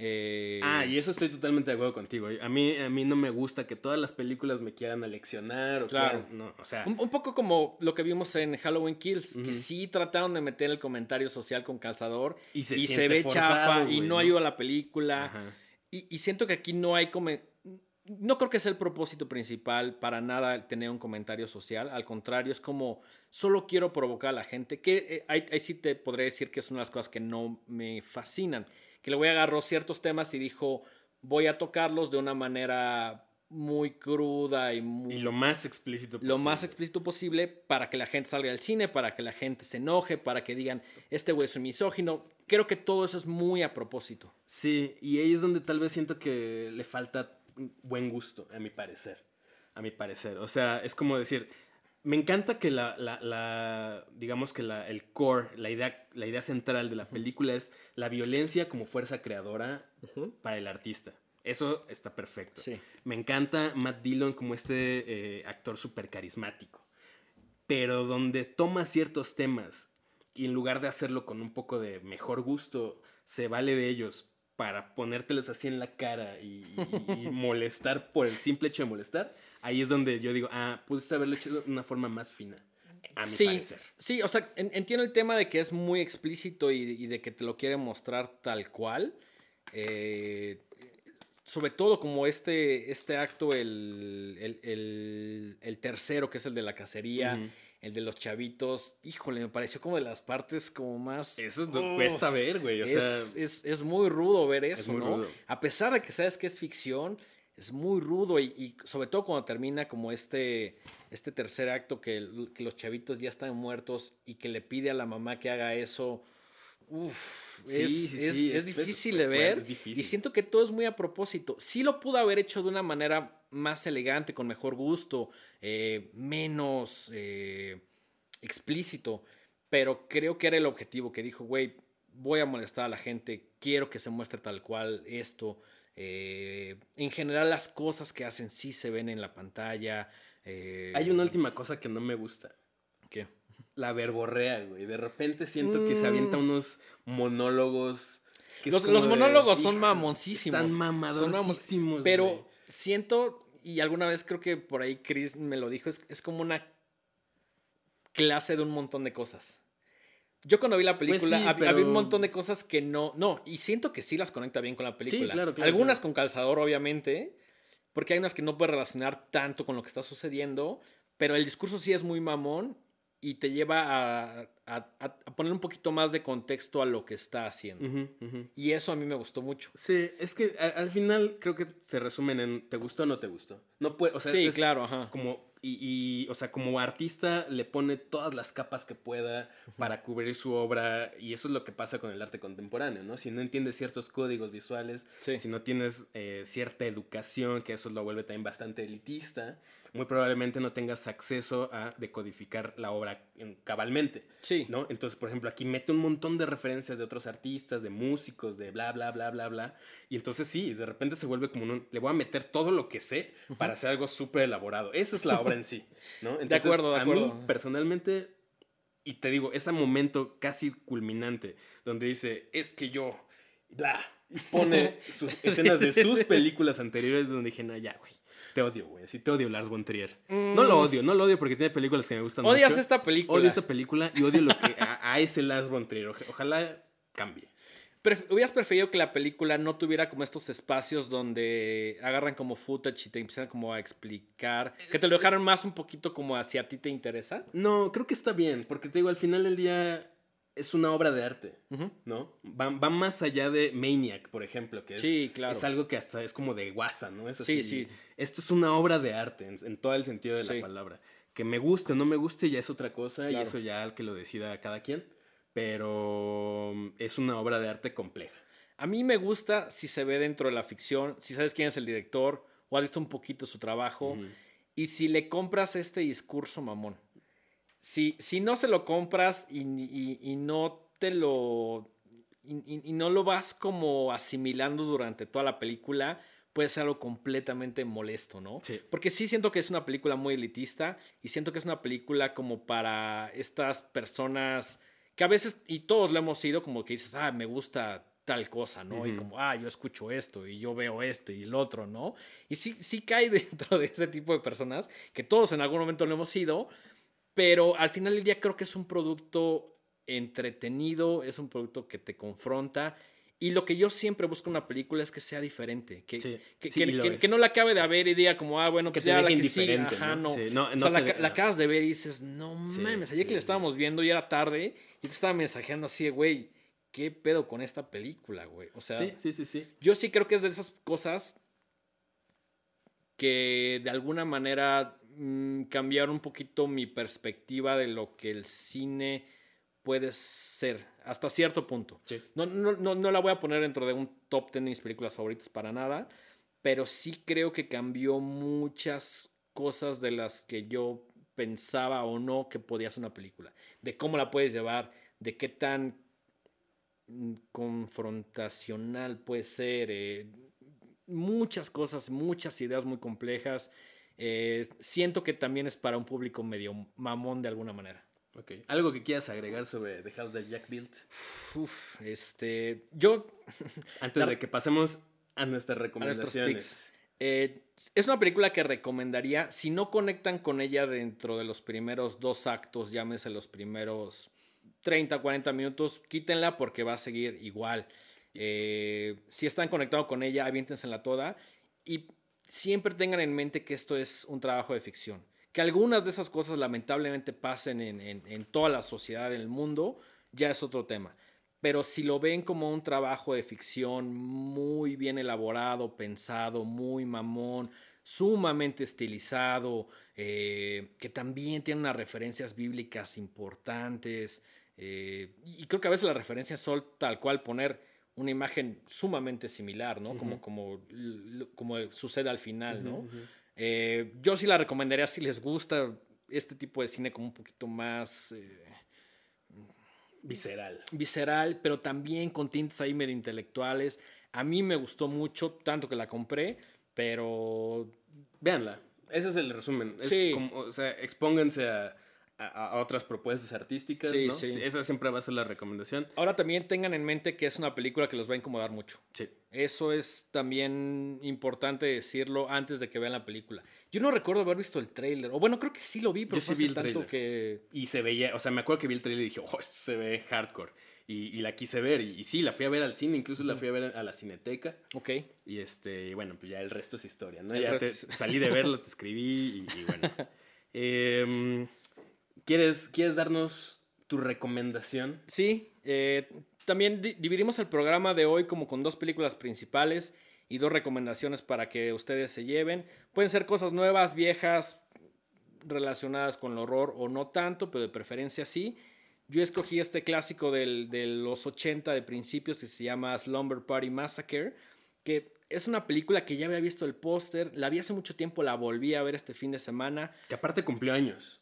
Eh, Ah, y eso estoy totalmente de acuerdo contigo. A mí, a mí no me gusta que todas las películas me quieran aleccionar o Claro. quieran- no, o sea, un, un poco como lo que vimos en Halloween Kills, que Ujú. sí trataron de meter el comentario social con calzador y se, y se ve forzado, chafa y güey, no ayuda a la película. Y, y siento que aquí no hay como... No creo que sea el propósito principal para nada tener un comentario social. Al contrario, es como solo quiero provocar a la gente. Que eh, ahí, ahí sí te podré decir que es una de las cosas que no me fascinan. Que le voy a agarrar ciertos temas y dijo, voy a tocarlos de una manera muy cruda y muy... Y lo más explícito lo más posible. explícito posible para que la gente salga del cine, para que la gente se enoje, para que digan, este güey es un misógino. Creo que todo eso es muy a propósito. Sí, y ahí es donde tal vez siento que le falta buen gusto, a mi parecer. A mi parecer. O sea, es como decir, me encanta que la, la, la- digamos que la, el core, la idea, la idea central de la película es la violencia como fuerza creadora para el artista. Eso está perfecto. Sí. Me encanta Matt Dillon como este eh, actor súper carismático. Pero donde toma ciertos temas y en lugar de hacerlo con un poco de mejor gusto, se vale de ellos para ponértelos así en la cara y, y- y molestar por el simple hecho de molestar, ahí es donde yo digo, ah, pudiste haberlo hecho de una forma más fina, a mi sí, parecer. Sí, o sea, en- entiendo el tema de que es muy explícito y, y de que te lo quiere mostrar tal cual. Eh, sobre todo como este, este acto, el, el- el- el tercero, que es el de la cacería, el de los chavitos. Híjole, me pareció como de las partes como más... Eso es cuesta ver, güey. O es, sea, es- es muy rudo ver eso, muy ¿no? rudo. A pesar de que sabes que es ficción, es muy rudo y, y sobre todo cuando termina como este, este tercer acto que, que los chavitos ya están muertos y que le pide a la mamá que haga eso. Uf, Sí, es, sí, es- sí, es es- difícil de ver es difícil. y siento que todo es muy a propósito. Sí lo pudo haber hecho de una manera más elegante, con mejor gusto, eh, menos eh, explícito, pero creo que era el objetivo que dijo, güey, voy a molestar a la gente, quiero que se muestre tal cual esto. Eh, en general las cosas que hacen sí se ven en la pantalla. eh, hay una última cosa que no me gusta. ¿Qué? La verborrea, güey. De repente siento que se avienta Mm. unos monólogos. que Los, los de, monólogos son "Hijo, mamoncísimos. Están mamadorcísimos, Pero güey". siento, y alguna vez creo que por ahí Chris me lo dijo, es, es como una clase de un montón de cosas. Yo cuando vi la película sí, hab- había un montón de cosas que no, no, y siento que sí las conecta bien con la película. claro, claro, Algunas claro. con calzador, obviamente, porque hay unas que no puedes relacionar tanto con lo que está sucediendo, pero el discurso sí es muy mamón y te lleva a, a, poner un poquito más de contexto a lo que está haciendo. Y eso a mí me gustó mucho. Sí, es que al, final creo que se resumen en ¿te gustó o no te gustó? No puede, o sea, sí, claro, ajá. Como y, o sea, como artista le pone todas las capas que pueda para cubrir su obra y eso es lo que pasa con el arte contemporáneo, ¿no? Si no entiendes ciertos códigos visuales, si no tienes eh, cierta educación, que eso lo vuelve también bastante elitista, muy probablemente no tengas acceso a decodificar la obra cabalmente. Sí. ¿no? Entonces, por ejemplo, aquí mete un montón de referencias de otros artistas, de músicos, de bla, bla, bla, bla, bla. Y entonces sí, de repente se vuelve como un... Le voy a meter todo lo que sé para hacer algo súper elaborado. Esa es la obra en sí, ¿no? de acuerdo, de acuerdo. A mí, personalmente, y te digo, ese momento casi culminante, donde dice, es que yo, bla, y pone sus escenas de sus películas anteriores donde dije, no, ya, güey te odio, güey. Sí, te odio Lars von Trier. No lo odio, no lo odio porque tiene películas que me gustan mucho. Odias esta película. Odio esta película y odio lo que a, ese Lars von Trier. Ojalá cambie. ¿Hubieras preferido que la película no tuviera como estos espacios donde agarran como footage y te empiezan como a explicar? ¿Que te lo dejaron más un poquito como hacia ti te interesa? No, creo que está bien, porque te digo, al final del día es una obra de arte, ¿no? Va, más allá de Maniac, por ejemplo, que es, es algo que hasta es como de guasa, ¿no? Es así, sí, sí. Esto es una obra de arte, en, todo el sentido de la palabra. Que me guste o no me guste ya es otra cosa y eso ya al que lo decida cada quien, pero mm, es una obra de arte compleja. A mí me gusta si se ve dentro de la ficción, si sabes quién es el director o has visto un poquito su trabajo y si le compras este discurso mamón si, si no se lo compras y, no te lo. Y, no lo vas como asimilando durante toda la película, puede ser algo completamente molesto, ¿no? Sí. Porque sí siento que es una película muy elitista y siento que es una película como para estas personas que a veces, y todos lo hemos sido, como que dices, ah, me gusta tal cosa, ¿no? Y como, ah, yo escucho esto y yo veo esto y el otro, ¿no? Y sí, sí cae dentro de ese tipo de personas, que todos en algún momento lo hemos sido, pero al final del día creo que es un producto entretenido, es un producto que te confronta. Y lo que yo siempre busco en una película es que sea diferente, que, que, no la acabe de ver y diga como, ah, bueno, pues ya la que sí, ajá, no. o sea, la, acabas de ver y dices, no mames, ayer que la estábamos viendo y era tarde y te estaba mensajeando así, güey, ¿qué pedo con esta película, güey? O sea, sí, sí, sí, sí. yo sí creo que es de esas cosas que de alguna manera Mm, cambiar un poquito mi perspectiva de lo que el cine puede ser, hasta cierto punto. No, no, la voy a poner dentro de un top 10 de mis películas favoritas para nada, pero sí creo que cambió muchas cosas de las que yo pensaba o no que podía ser una película. De cómo la puedes llevar, de qué tan mm, confrontacional puede ser, eh, muchas cosas, muchas ideas muy complejas eh, siento que también es para un público medio mamón de alguna manera. Ok. ¿Algo que quieras agregar sobre The House that Jack Built? Uf, este. Yo. Antes de que pasemos a nuestras recomendaciones. Eh, es una película que recomendaría. Si no conectan con ella dentro de los primeros dos actos, llámese los primeros 30, 40 minutos, quítenla porque va a seguir igual. Eh, si están conectados con ella, aviéntensela toda. Y siempre tengan en mente que esto es un trabajo de ficción. Que algunas de esas cosas lamentablemente pasen en, toda la sociedad del mundo, ya es otro tema. Pero si lo ven como un trabajo de ficción muy bien elaborado, pensado, muy mamón, sumamente estilizado, eh, que también tiene unas referencias bíblicas importantes, eh, y creo que a veces las referencias son tal cual poner una imagen sumamente similar, ¿no? como, como, como sucede al final, ¿no? Eh, yo sí la recomendaría si les gusta este tipo de cine como un poquito más... Eh, visceral. Visceral, pero también con tintes ahí medio intelectuales. A mí me gustó mucho, tanto que la compré, pero... Véanla. Ese es el resumen. sí. o sea, expónganse a a, otras propuestas artísticas, ¿no? Esa siempre va a ser la recomendación. Ahora también tengan en mente que es una película que los va a incomodar mucho. Sí. Eso es también importante decirlo antes de que vean la película. Yo no recuerdo haber visto el tráiler, o bueno, creo que sí lo vi, pero Yo sí vi el tanto que... Y se veía, o sea, me acuerdo que vi el tráiler y dije, oh, esto se ve hardcore. Y, la quise ver, y, sí, la fui a ver al cine, incluso la fui a ver a la cineteca. Ok. Y este, bueno, pues ya el resto es historia, ¿no? ya salí de verlo, te escribí, y, y bueno. eh, ¿Quieres, ¿Quieres darnos tu recomendación. Sí, eh, también dividimos el programa de hoy como con dos películas principales y dos recomendaciones para que ustedes se lleven. Pueden ser cosas nuevas, viejas, relacionadas con el horror o no tanto, pero de preferencia sí. Yo escogí este clásico del, de los 80 de principios que se llama Slumber Party Massacre, que es una película que ya había visto el póster, la vi hace mucho tiempo, la volví a ver este fin de semana. Que aparte cumplió años.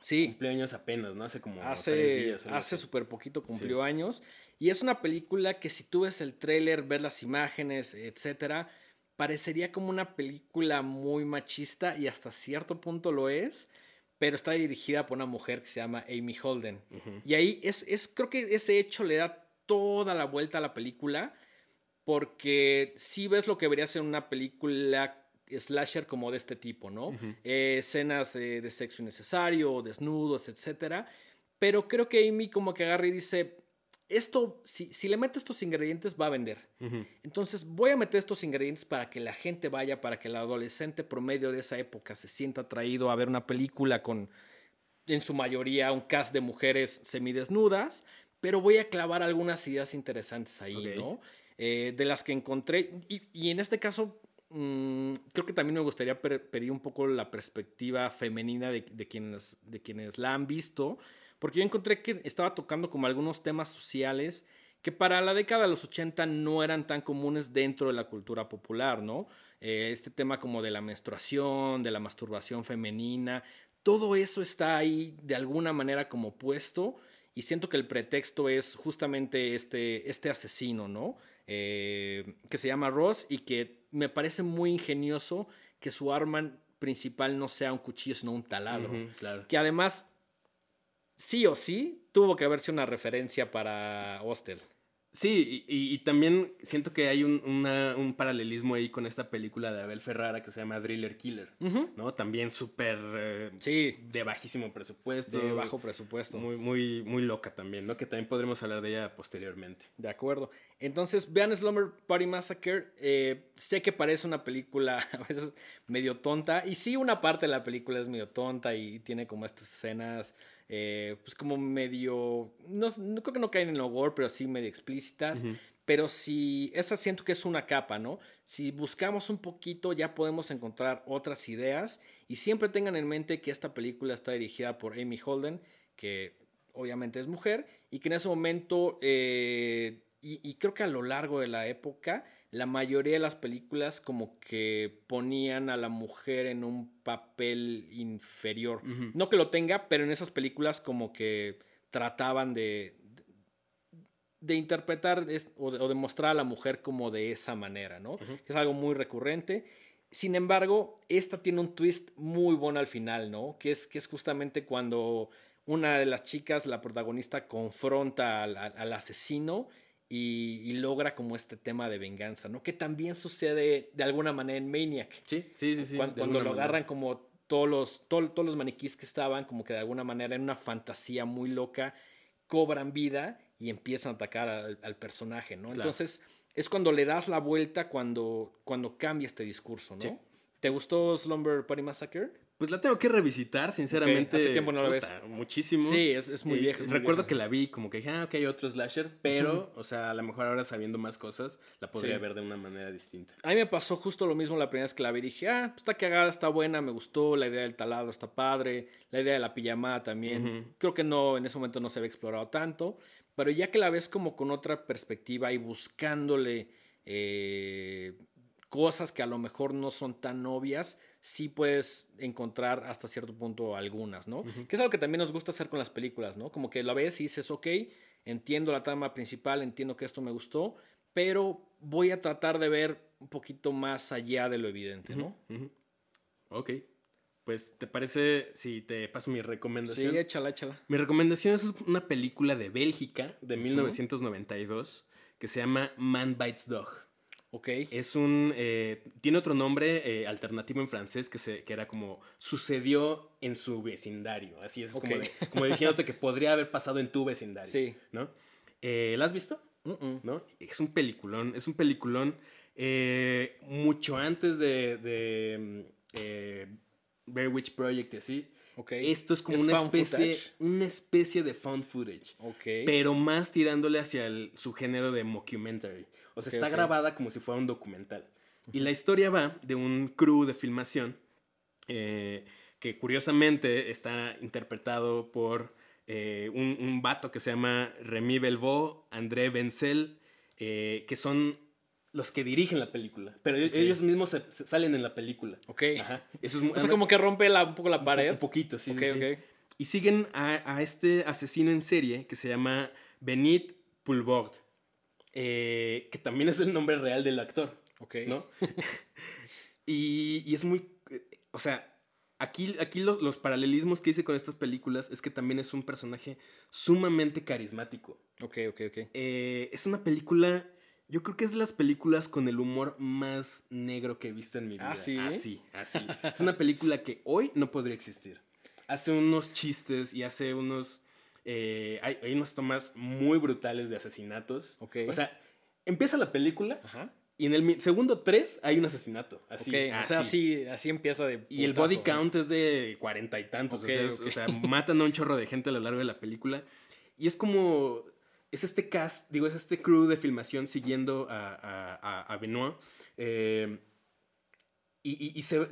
Sí. Cumplió años apenas, ¿no? Hace como hace, tres días. Hace súper poquito cumplió años. Y es una película que si tú ves el tráiler, ver las imágenes, etcétera, parecería como una película muy machista y hasta cierto punto lo es, pero está dirigida por una mujer que se llama Amy Holden. Y ahí es, es, creo que ese hecho le da toda la vuelta a la película, porque si ves lo que debería ser una película slasher como de este tipo, ¿no? Eh, escenas de sexo innecesario, desnudos, etcétera. Pero creo que Amy como que agarra y dice, esto, si, si le meto estos ingredientes va a vender. Entonces voy a meter estos ingredientes para que la gente vaya, para que el adolescente promedio de esa época se sienta atraído a ver una película con, en su mayoría, un cast de mujeres semidesnudas, pero voy a clavar algunas ideas interesantes ahí, ¿no? Eh, de las que encontré, y, y en este caso Mm, creo que también me gustaría pedir un poco la perspectiva femenina de, quienes, de quienes la han visto, porque yo encontré que estaba tocando como algunos temas sociales que para la década de los 80 no eran tan comunes dentro de la cultura popular, ¿no? Eh, este tema como de la menstruación, de la masturbación femenina, todo eso está ahí de alguna manera como puesto y siento que el pretexto es justamente este, este asesino, ¿no? Eh, que se llama Ross y que me parece muy ingenioso que su arma principal no sea un cuchillo, sino un taladro. Que además, sí o sí, tuvo que haberse una referencia para Hostel. Sí, y, también siento que hay un, paralelismo ahí con esta película de Abel Ferrara que se llama Driller Killer, ¿no? También súper... Eh, sí. De bajísimo presupuesto. De bajo presupuesto. Muy, muy, muy loca también, ¿no? Que también podremos hablar de ella posteriormente. De acuerdo. Entonces, vean Slumber Party Massacre. Eh, sé que parece una película a veces medio tonta. Y sí, una parte de la película es medio tonta y tiene como estas escenas eh, pues como medio, no, creo que no caen en el gore, pero sí medio explícitas. Pero si, esa siento que es una capa, ¿no? Si buscamos un poquito ya podemos encontrar otras ideas y siempre tengan en mente que esta película está dirigida por Amy Holden, que obviamente es mujer y que en ese momento, eh, y creo que a lo largo de la época, la mayoría de las películas como que ponían a la mujer en un papel inferior. No que lo tenga, pero en esas películas como que trataban de, de interpretar o de, mostrar a la mujer como de esa manera, ¿no? Es algo muy recurrente. Sin embargo, esta tiene un twist muy bueno al final, ¿no? Que es, que es justamente cuando una de las chicas, la protagonista, confronta al asesino y, logra como este tema de venganza, ¿no? Que también sucede de alguna manera en Maniac. Sí, sí, sí. sí cuando, lo agarran como todos los, todos los maniquís que estaban, como que de alguna manera en una fantasía muy loca, cobran vida y empiezan a atacar al, personaje, ¿no? Entonces es cuando le das la vuelta, cuando, cuando cambia este discurso, ¿no? ¿Te gustó Slumber Party Massacre? Pues la tengo que revisitar, sinceramente. Hace tiempo no la ves. Muchísimo. Sí, es, muy vieja. recuerdo que la vi como que dije, ah, ok, hay otro slasher, pero, o sea, a lo mejor ahora sabiendo más cosas, la podría ver de una manera distinta. A mí me pasó justo lo mismo la primera vez que la vi. Dije, ah, pues está cagada, está buena, me gustó, la idea del taladro está padre, la idea de la pijamada también. Creo que no, en ese momento no se había explorado tanto, pero ya que la ves como con otra perspectiva y buscándole eh, cosas que a lo mejor no son tan obvias, sí puedes encontrar hasta cierto punto algunas, ¿no? Que es algo que también nos gusta hacer con las películas, ¿no? Como que la ves y dices, ok, entiendo la trama principal, entiendo que esto me gustó, pero voy a tratar de ver un poquito más allá de lo evidente, ¿no? Ok. Pues, ¿te parece si te paso mi recomendación? Sí, échala, échala. Mi recomendación es una película de Bélgica de 1992 que se llama Man Bites Dog. Ok. Es un. Eh, tiene otro nombre eh, alternativo en francés que, se, que era como sucedió en su vecindario. Así es, como, como, diciéndote que podría haber pasado en tu vecindario. Sí. ¿No? Eh, ¿La has visto? ¿No? Es un peliculón. Es un peliculón mucho antes de. de Bear Witch Project y así. Esto es como una especie, una especie de found footage. Pero más tirándole hacia el, su género de mockumentary. O sea, está grabada como si fuera un documental. Y la historia va de un crew de filmación eh, que curiosamente está interpretado por eh, un, un, vato que se llama Remy Belvaux, André Benzel, eh, que son los que dirigen la película. Pero ellos mismos salen en la película. Ok. Eso es, o sea, como que rompe la, un poco la pared. Un, poquito, sí, sí, Y siguen a, este asesino en serie que se llama Benit Pulvord. Eh, que también es el nombre real del actor. Ok. ¿No? y, y, es muy. O sea, aquí, aquí los, paralelismos que hice con estas películas es que también es un personaje sumamente carismático. Ok, ok, ok. Eh, es una película yo creo que es las películas con el humor más negro que he visto en mi vida. ¿Ah, sí? Así, así. es una película que hoy no podría existir. Hace unos chistes y hace unos... Eh, hay, hay, unas tomas muy brutales de asesinatos. Ok. O sea, empieza la película y en el segundo tres hay un asesinato. Así, O sea, así, así empieza de... Y el body count es de cuarenta y tantos. o sea, matan a un chorro de gente a lo largo de la película. Y es como es este cast, digo, es este crew de filmación siguiendo a, a, Benoit. Eh, y, y, se,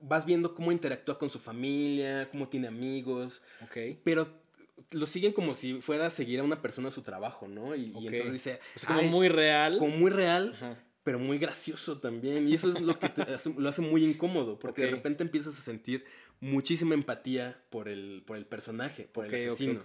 vas viendo cómo interactúa con su familia, cómo tiene amigos. Ok. Pero lo siguen como si fuera a seguir a una persona a su trabajo, ¿no? Y, entonces dice. como muy real. Como muy real. Pero muy gracioso también. Y eso es lo que lo hace muy incómodo. Porque de repente empiezas a sentir muchísima empatía por el, por el personaje, por el asesino.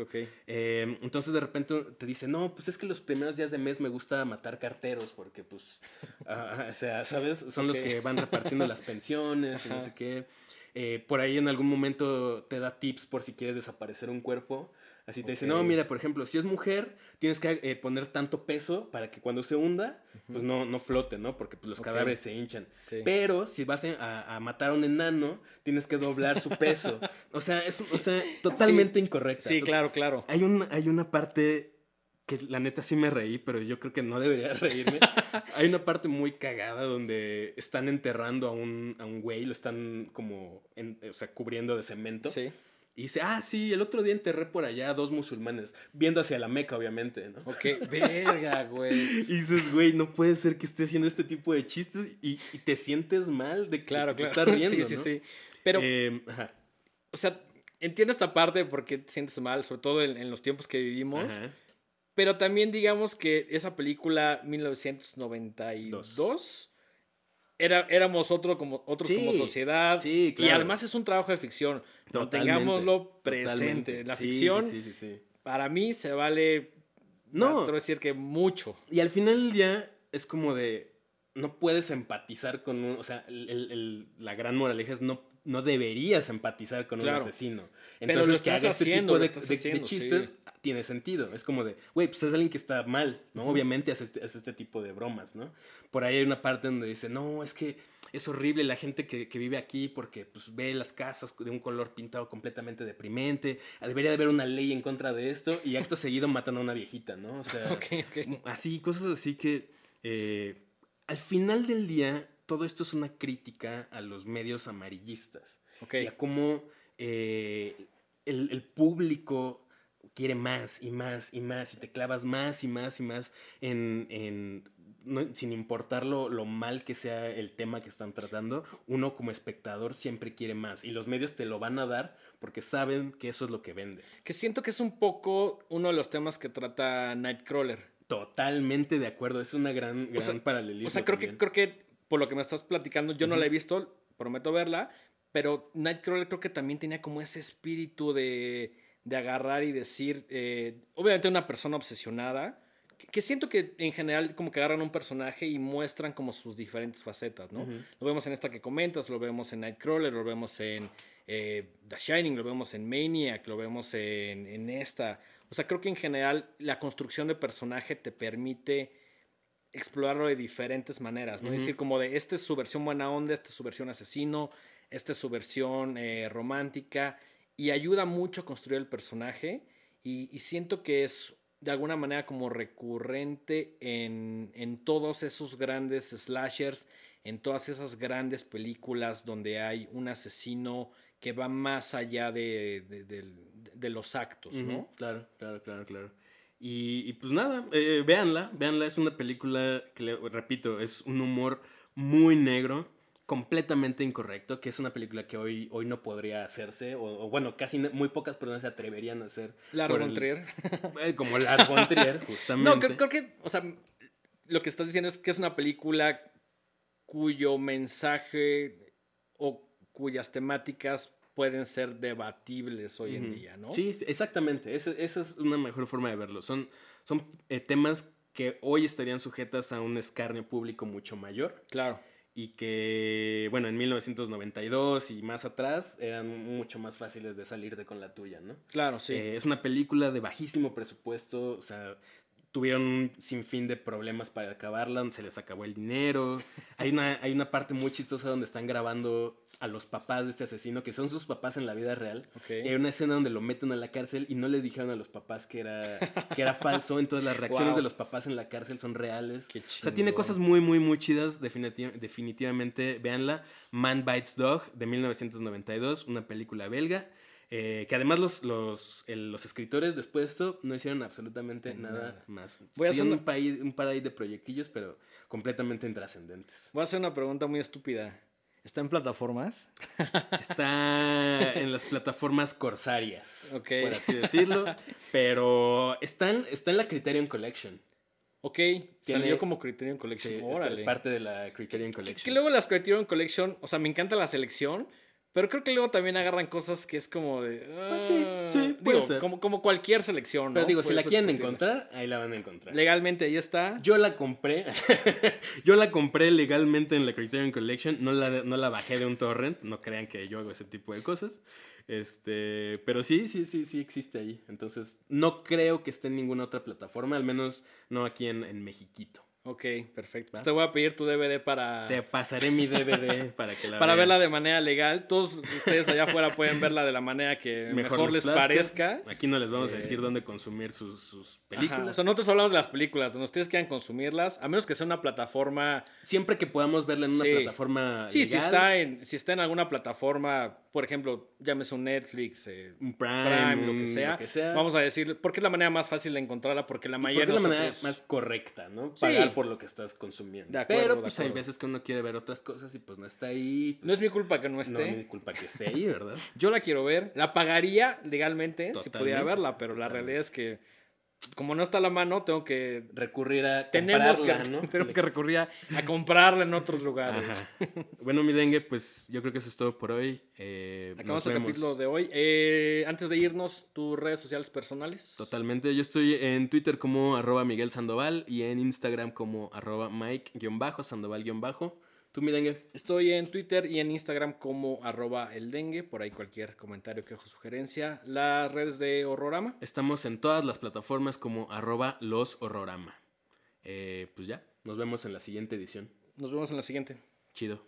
Em, entonces de repente te dice, no, pues es que los primeros días de mes me gusta matar carteros porque pues, o sea, ¿sabes? Son los que van repartiendo las pensiones y no sé qué. Eh, por ahí en algún momento te da tips por si quieres desaparecer un cuerpo. Así te dice, no, mira, por ejemplo, si es mujer, tienes que eh, poner tanto peso para que cuando se hunda, pues no, no flote, ¿no? Porque pues, los cadáveres se hinchan. Pero si vas a, matar a un enano, tienes que doblar su peso. o sea, es o sea, totalmente incorrecto. Sí, claro, claro. Hay, un, hay una parte que la neta sí me reí, pero yo creo que no debería reírme. hay una parte muy cagada donde están enterrando a un, a un güey, lo están como, o sea, cubriendo de cemento. Sí. Y dice, ah, sí, el otro día enterré por allá a dos musulmanes, viendo hacia la Meca, obviamente, ¿no? Ok, verga, güey. y dices, güey, no puede ser que esté haciendo este tipo de chistes y, te sientes mal de que claro, te claro. riendo, Sí, sí, sí. Pero, em, o sea, entiendo esta parte porque te sientes mal, sobre todo en, los tiempos que vivimos. Pero también digamos que esa película, 1992 era, éramos otro como, otros como sociedad. Sí, Y además es un trabajo de ficción. Tengámoslo presente. La ficción, para mí, se vale. No. Quiero decir que mucho. Y al final del día es como de. No puedes empatizar con un. O sea, el, la gran moraleja es no, no deberías empatizar con un asesino. Entonces, que haga este tipo de, chistes tiene sentido. Es como de, güey, pues es alguien que está mal, ¿no? Obviamente hace este, hace este, tipo de bromas, ¿no? Por ahí hay una parte donde dice, no, es que es horrible la gente que, que, vive aquí porque pues, ve las casas de un color pintado completamente deprimente. Debería de haber una ley en contra de esto y acto seguido matan a una viejita, ¿no? O sea, así, cosas así que eh, al final del día todo esto es una crítica a los medios amarillistas y a cómo eh, el, el público quiere más y más y más y te clavas más y más y más en, en sin importar lo, mal que sea el tema que están tratando, uno como espectador siempre quiere más y los medios te lo van a dar porque saben que eso es lo que vende. Que siento que es un poco uno de los temas que trata Nightcrawler. Totalmente de acuerdo, es una gran, gran paralelismo. O sea, creo que, creo que por lo que me estás platicando, yo no la he visto, prometo verla, pero Nightcrawler creo que también tenía como ese espíritu de de agarrar y decir, eh, obviamente una persona obsesionada, que, siento que en general como que agarran un personaje y muestran como sus diferentes facetas, ¿no? Lo vemos en esta que comentas, lo vemos en Nightcrawler, lo vemos en eh, The Shining, lo vemos en Maniac, lo vemos en, en esta. O sea, creo que en general la construcción de personaje te permite explorarlo de diferentes maneras, ¿no? Es decir, como de, esta es su versión buena onda, esta es su versión asesino, esta es su versión eh, romántica, y ayuda mucho a construir el personaje y, siento que es de alguna manera como recurrente en, en, todos esos grandes slashers, en todas esas grandes películas donde hay un asesino que va más allá de, de- los actos, ¿no? Claro, claro, claro, claro. Y, y pues nada, eh, véanla, véanla, es una película que, le- repito, es un humor muy negro, completamente incorrecto, que es una película que hoy, hoy no podría hacerse, o, o bueno, casi muy pocas personas se atreverían a hacer. El- Trier. eh, como von Trier, justamente. No, creo, creo que, o sea, lo que estás diciendo es que es una película cuyo mensaje o cuyas temáticas pueden ser debatibles hoy en día, ¿no? Sí, sí, exactamente. Esa, esa es una mejor forma de verlo. Son, son eh, temas que hoy estarían sujetas a un escarnio público mucho mayor. Claro. y que, bueno, en 1992 y más atrás eran mucho más fáciles de salirte con la tuya, ¿no? Claro, sí. Eh, es una película de bajísimo presupuesto, o sea, tuvieron un sinfín de problemas para acabarla, se les acabó el dinero. Hay una, hay una parte muy chistosa donde están grabando a los papás de este asesino, que son sus papás en la vida real. Y hay una escena donde lo meten a la cárcel y no les dijeron a los papás que era, que era falso. Entonces las reacciones Wow. de los papás en la cárcel son reales. Qué O sea, tiene cosas muy, muy, muy chidas. definiti- definitivamente, véanla. Man Bites Dog de 1992, una película belga. Eh, que además los, los, el- los escritores después de esto no hicieron absolutamente nada, Nada. más. Voy a hacer un, par, un par ahí de proyectillos, pero completamente intrascendentes. Voy a hacer una pregunta muy estúpida. ¿Está en plataformas? Está en las plataformas corsarias, Ok. por así decirlo. Pero está en, está en la Criterion Collection. Ok, Tiene- salió como Criterion Collection. es- Órale. es parte de la Criterion Que- Collection. Que luego las Criterion Collection, o sea, me encanta la selección, pero creo que luego también agarran cosas que es como de. Pues sí, ah, sí, puede digo, ser. como, como cualquier selección, ¿no? Pero digo, si la quieren encontrar, ahí la van a encontrar. Legalmente ahí está. Yo la compré. yo la compré legalmente en la Criterion Collection. No la, no la bajé de un torrent. No crean que yo hago ese tipo de cosas. Este, pero sí, sí, sí, sí existe ahí. Entonces, no creo que esté en ninguna otra plataforma, al menos no aquí en, en Mexiquito. Ok, perfecto. Pues te voy a pedir tu DVD para, Te pasaré mi DVD para que la para veas. verla de manera legal. Todos ustedes allá afuera pueden verla de la manera que mejor, les plazca. parezca. Aquí no les vamos a Eh, decir dónde consumir sus, sus Ajá, películas. O sea, nosotros hablamos de las películas, donde ustedes quieran consumirlas, a menos que sea una plataforma Siempre que podamos verla en una Sí. plataforma Sí, si legal, está, en, si está en alguna plataforma, por ejemplo, llámese un Netflix, eh, un Prime, Prime, lo, que sea, lo que sea. vamos a decir, porque es la manera más fácil de encontrarla, porque la mayoría porque es la manera más correcta, ¿no? Sí. Pagar por lo que estás consumiendo. De acuerdo, Pero pues hay veces que uno quiere ver otras cosas y pues no está ahí. pues, No es mi culpa que no no esté. es mi culpa que esté ahí, ¿verdad? Yo la quiero ver, la pagaría legalmente si pudiera verla, pero la realidad es que como no está a la mano, tengo que... Recurrir a Tenemos que, comprarla, ¿no? tenemos que recurrir a, a comprarla en otros lugares. Ajá. Bueno, mi dengue, pues yo creo que eso es todo por hoy. Eh, Acabamos el capítulo de hoy. Eh, antes de irnos, tus redes sociales personales. Totalmente. Yo estoy en Twitter como arroba Miguel Sandoval y en Instagram como arroba Mike-Sandoval-. ¿Tú, mi dengue? Estoy en Twitter y en Instagram como arroba el dengue. Por ahí cualquier comentario, quejo, sugerencia. Las redes de Horrorama. Estamos en todas las plataformas como arroba los horrorama. Eh, pues ya, nos vemos en la siguiente edición. Nos vemos en la siguiente. Chido.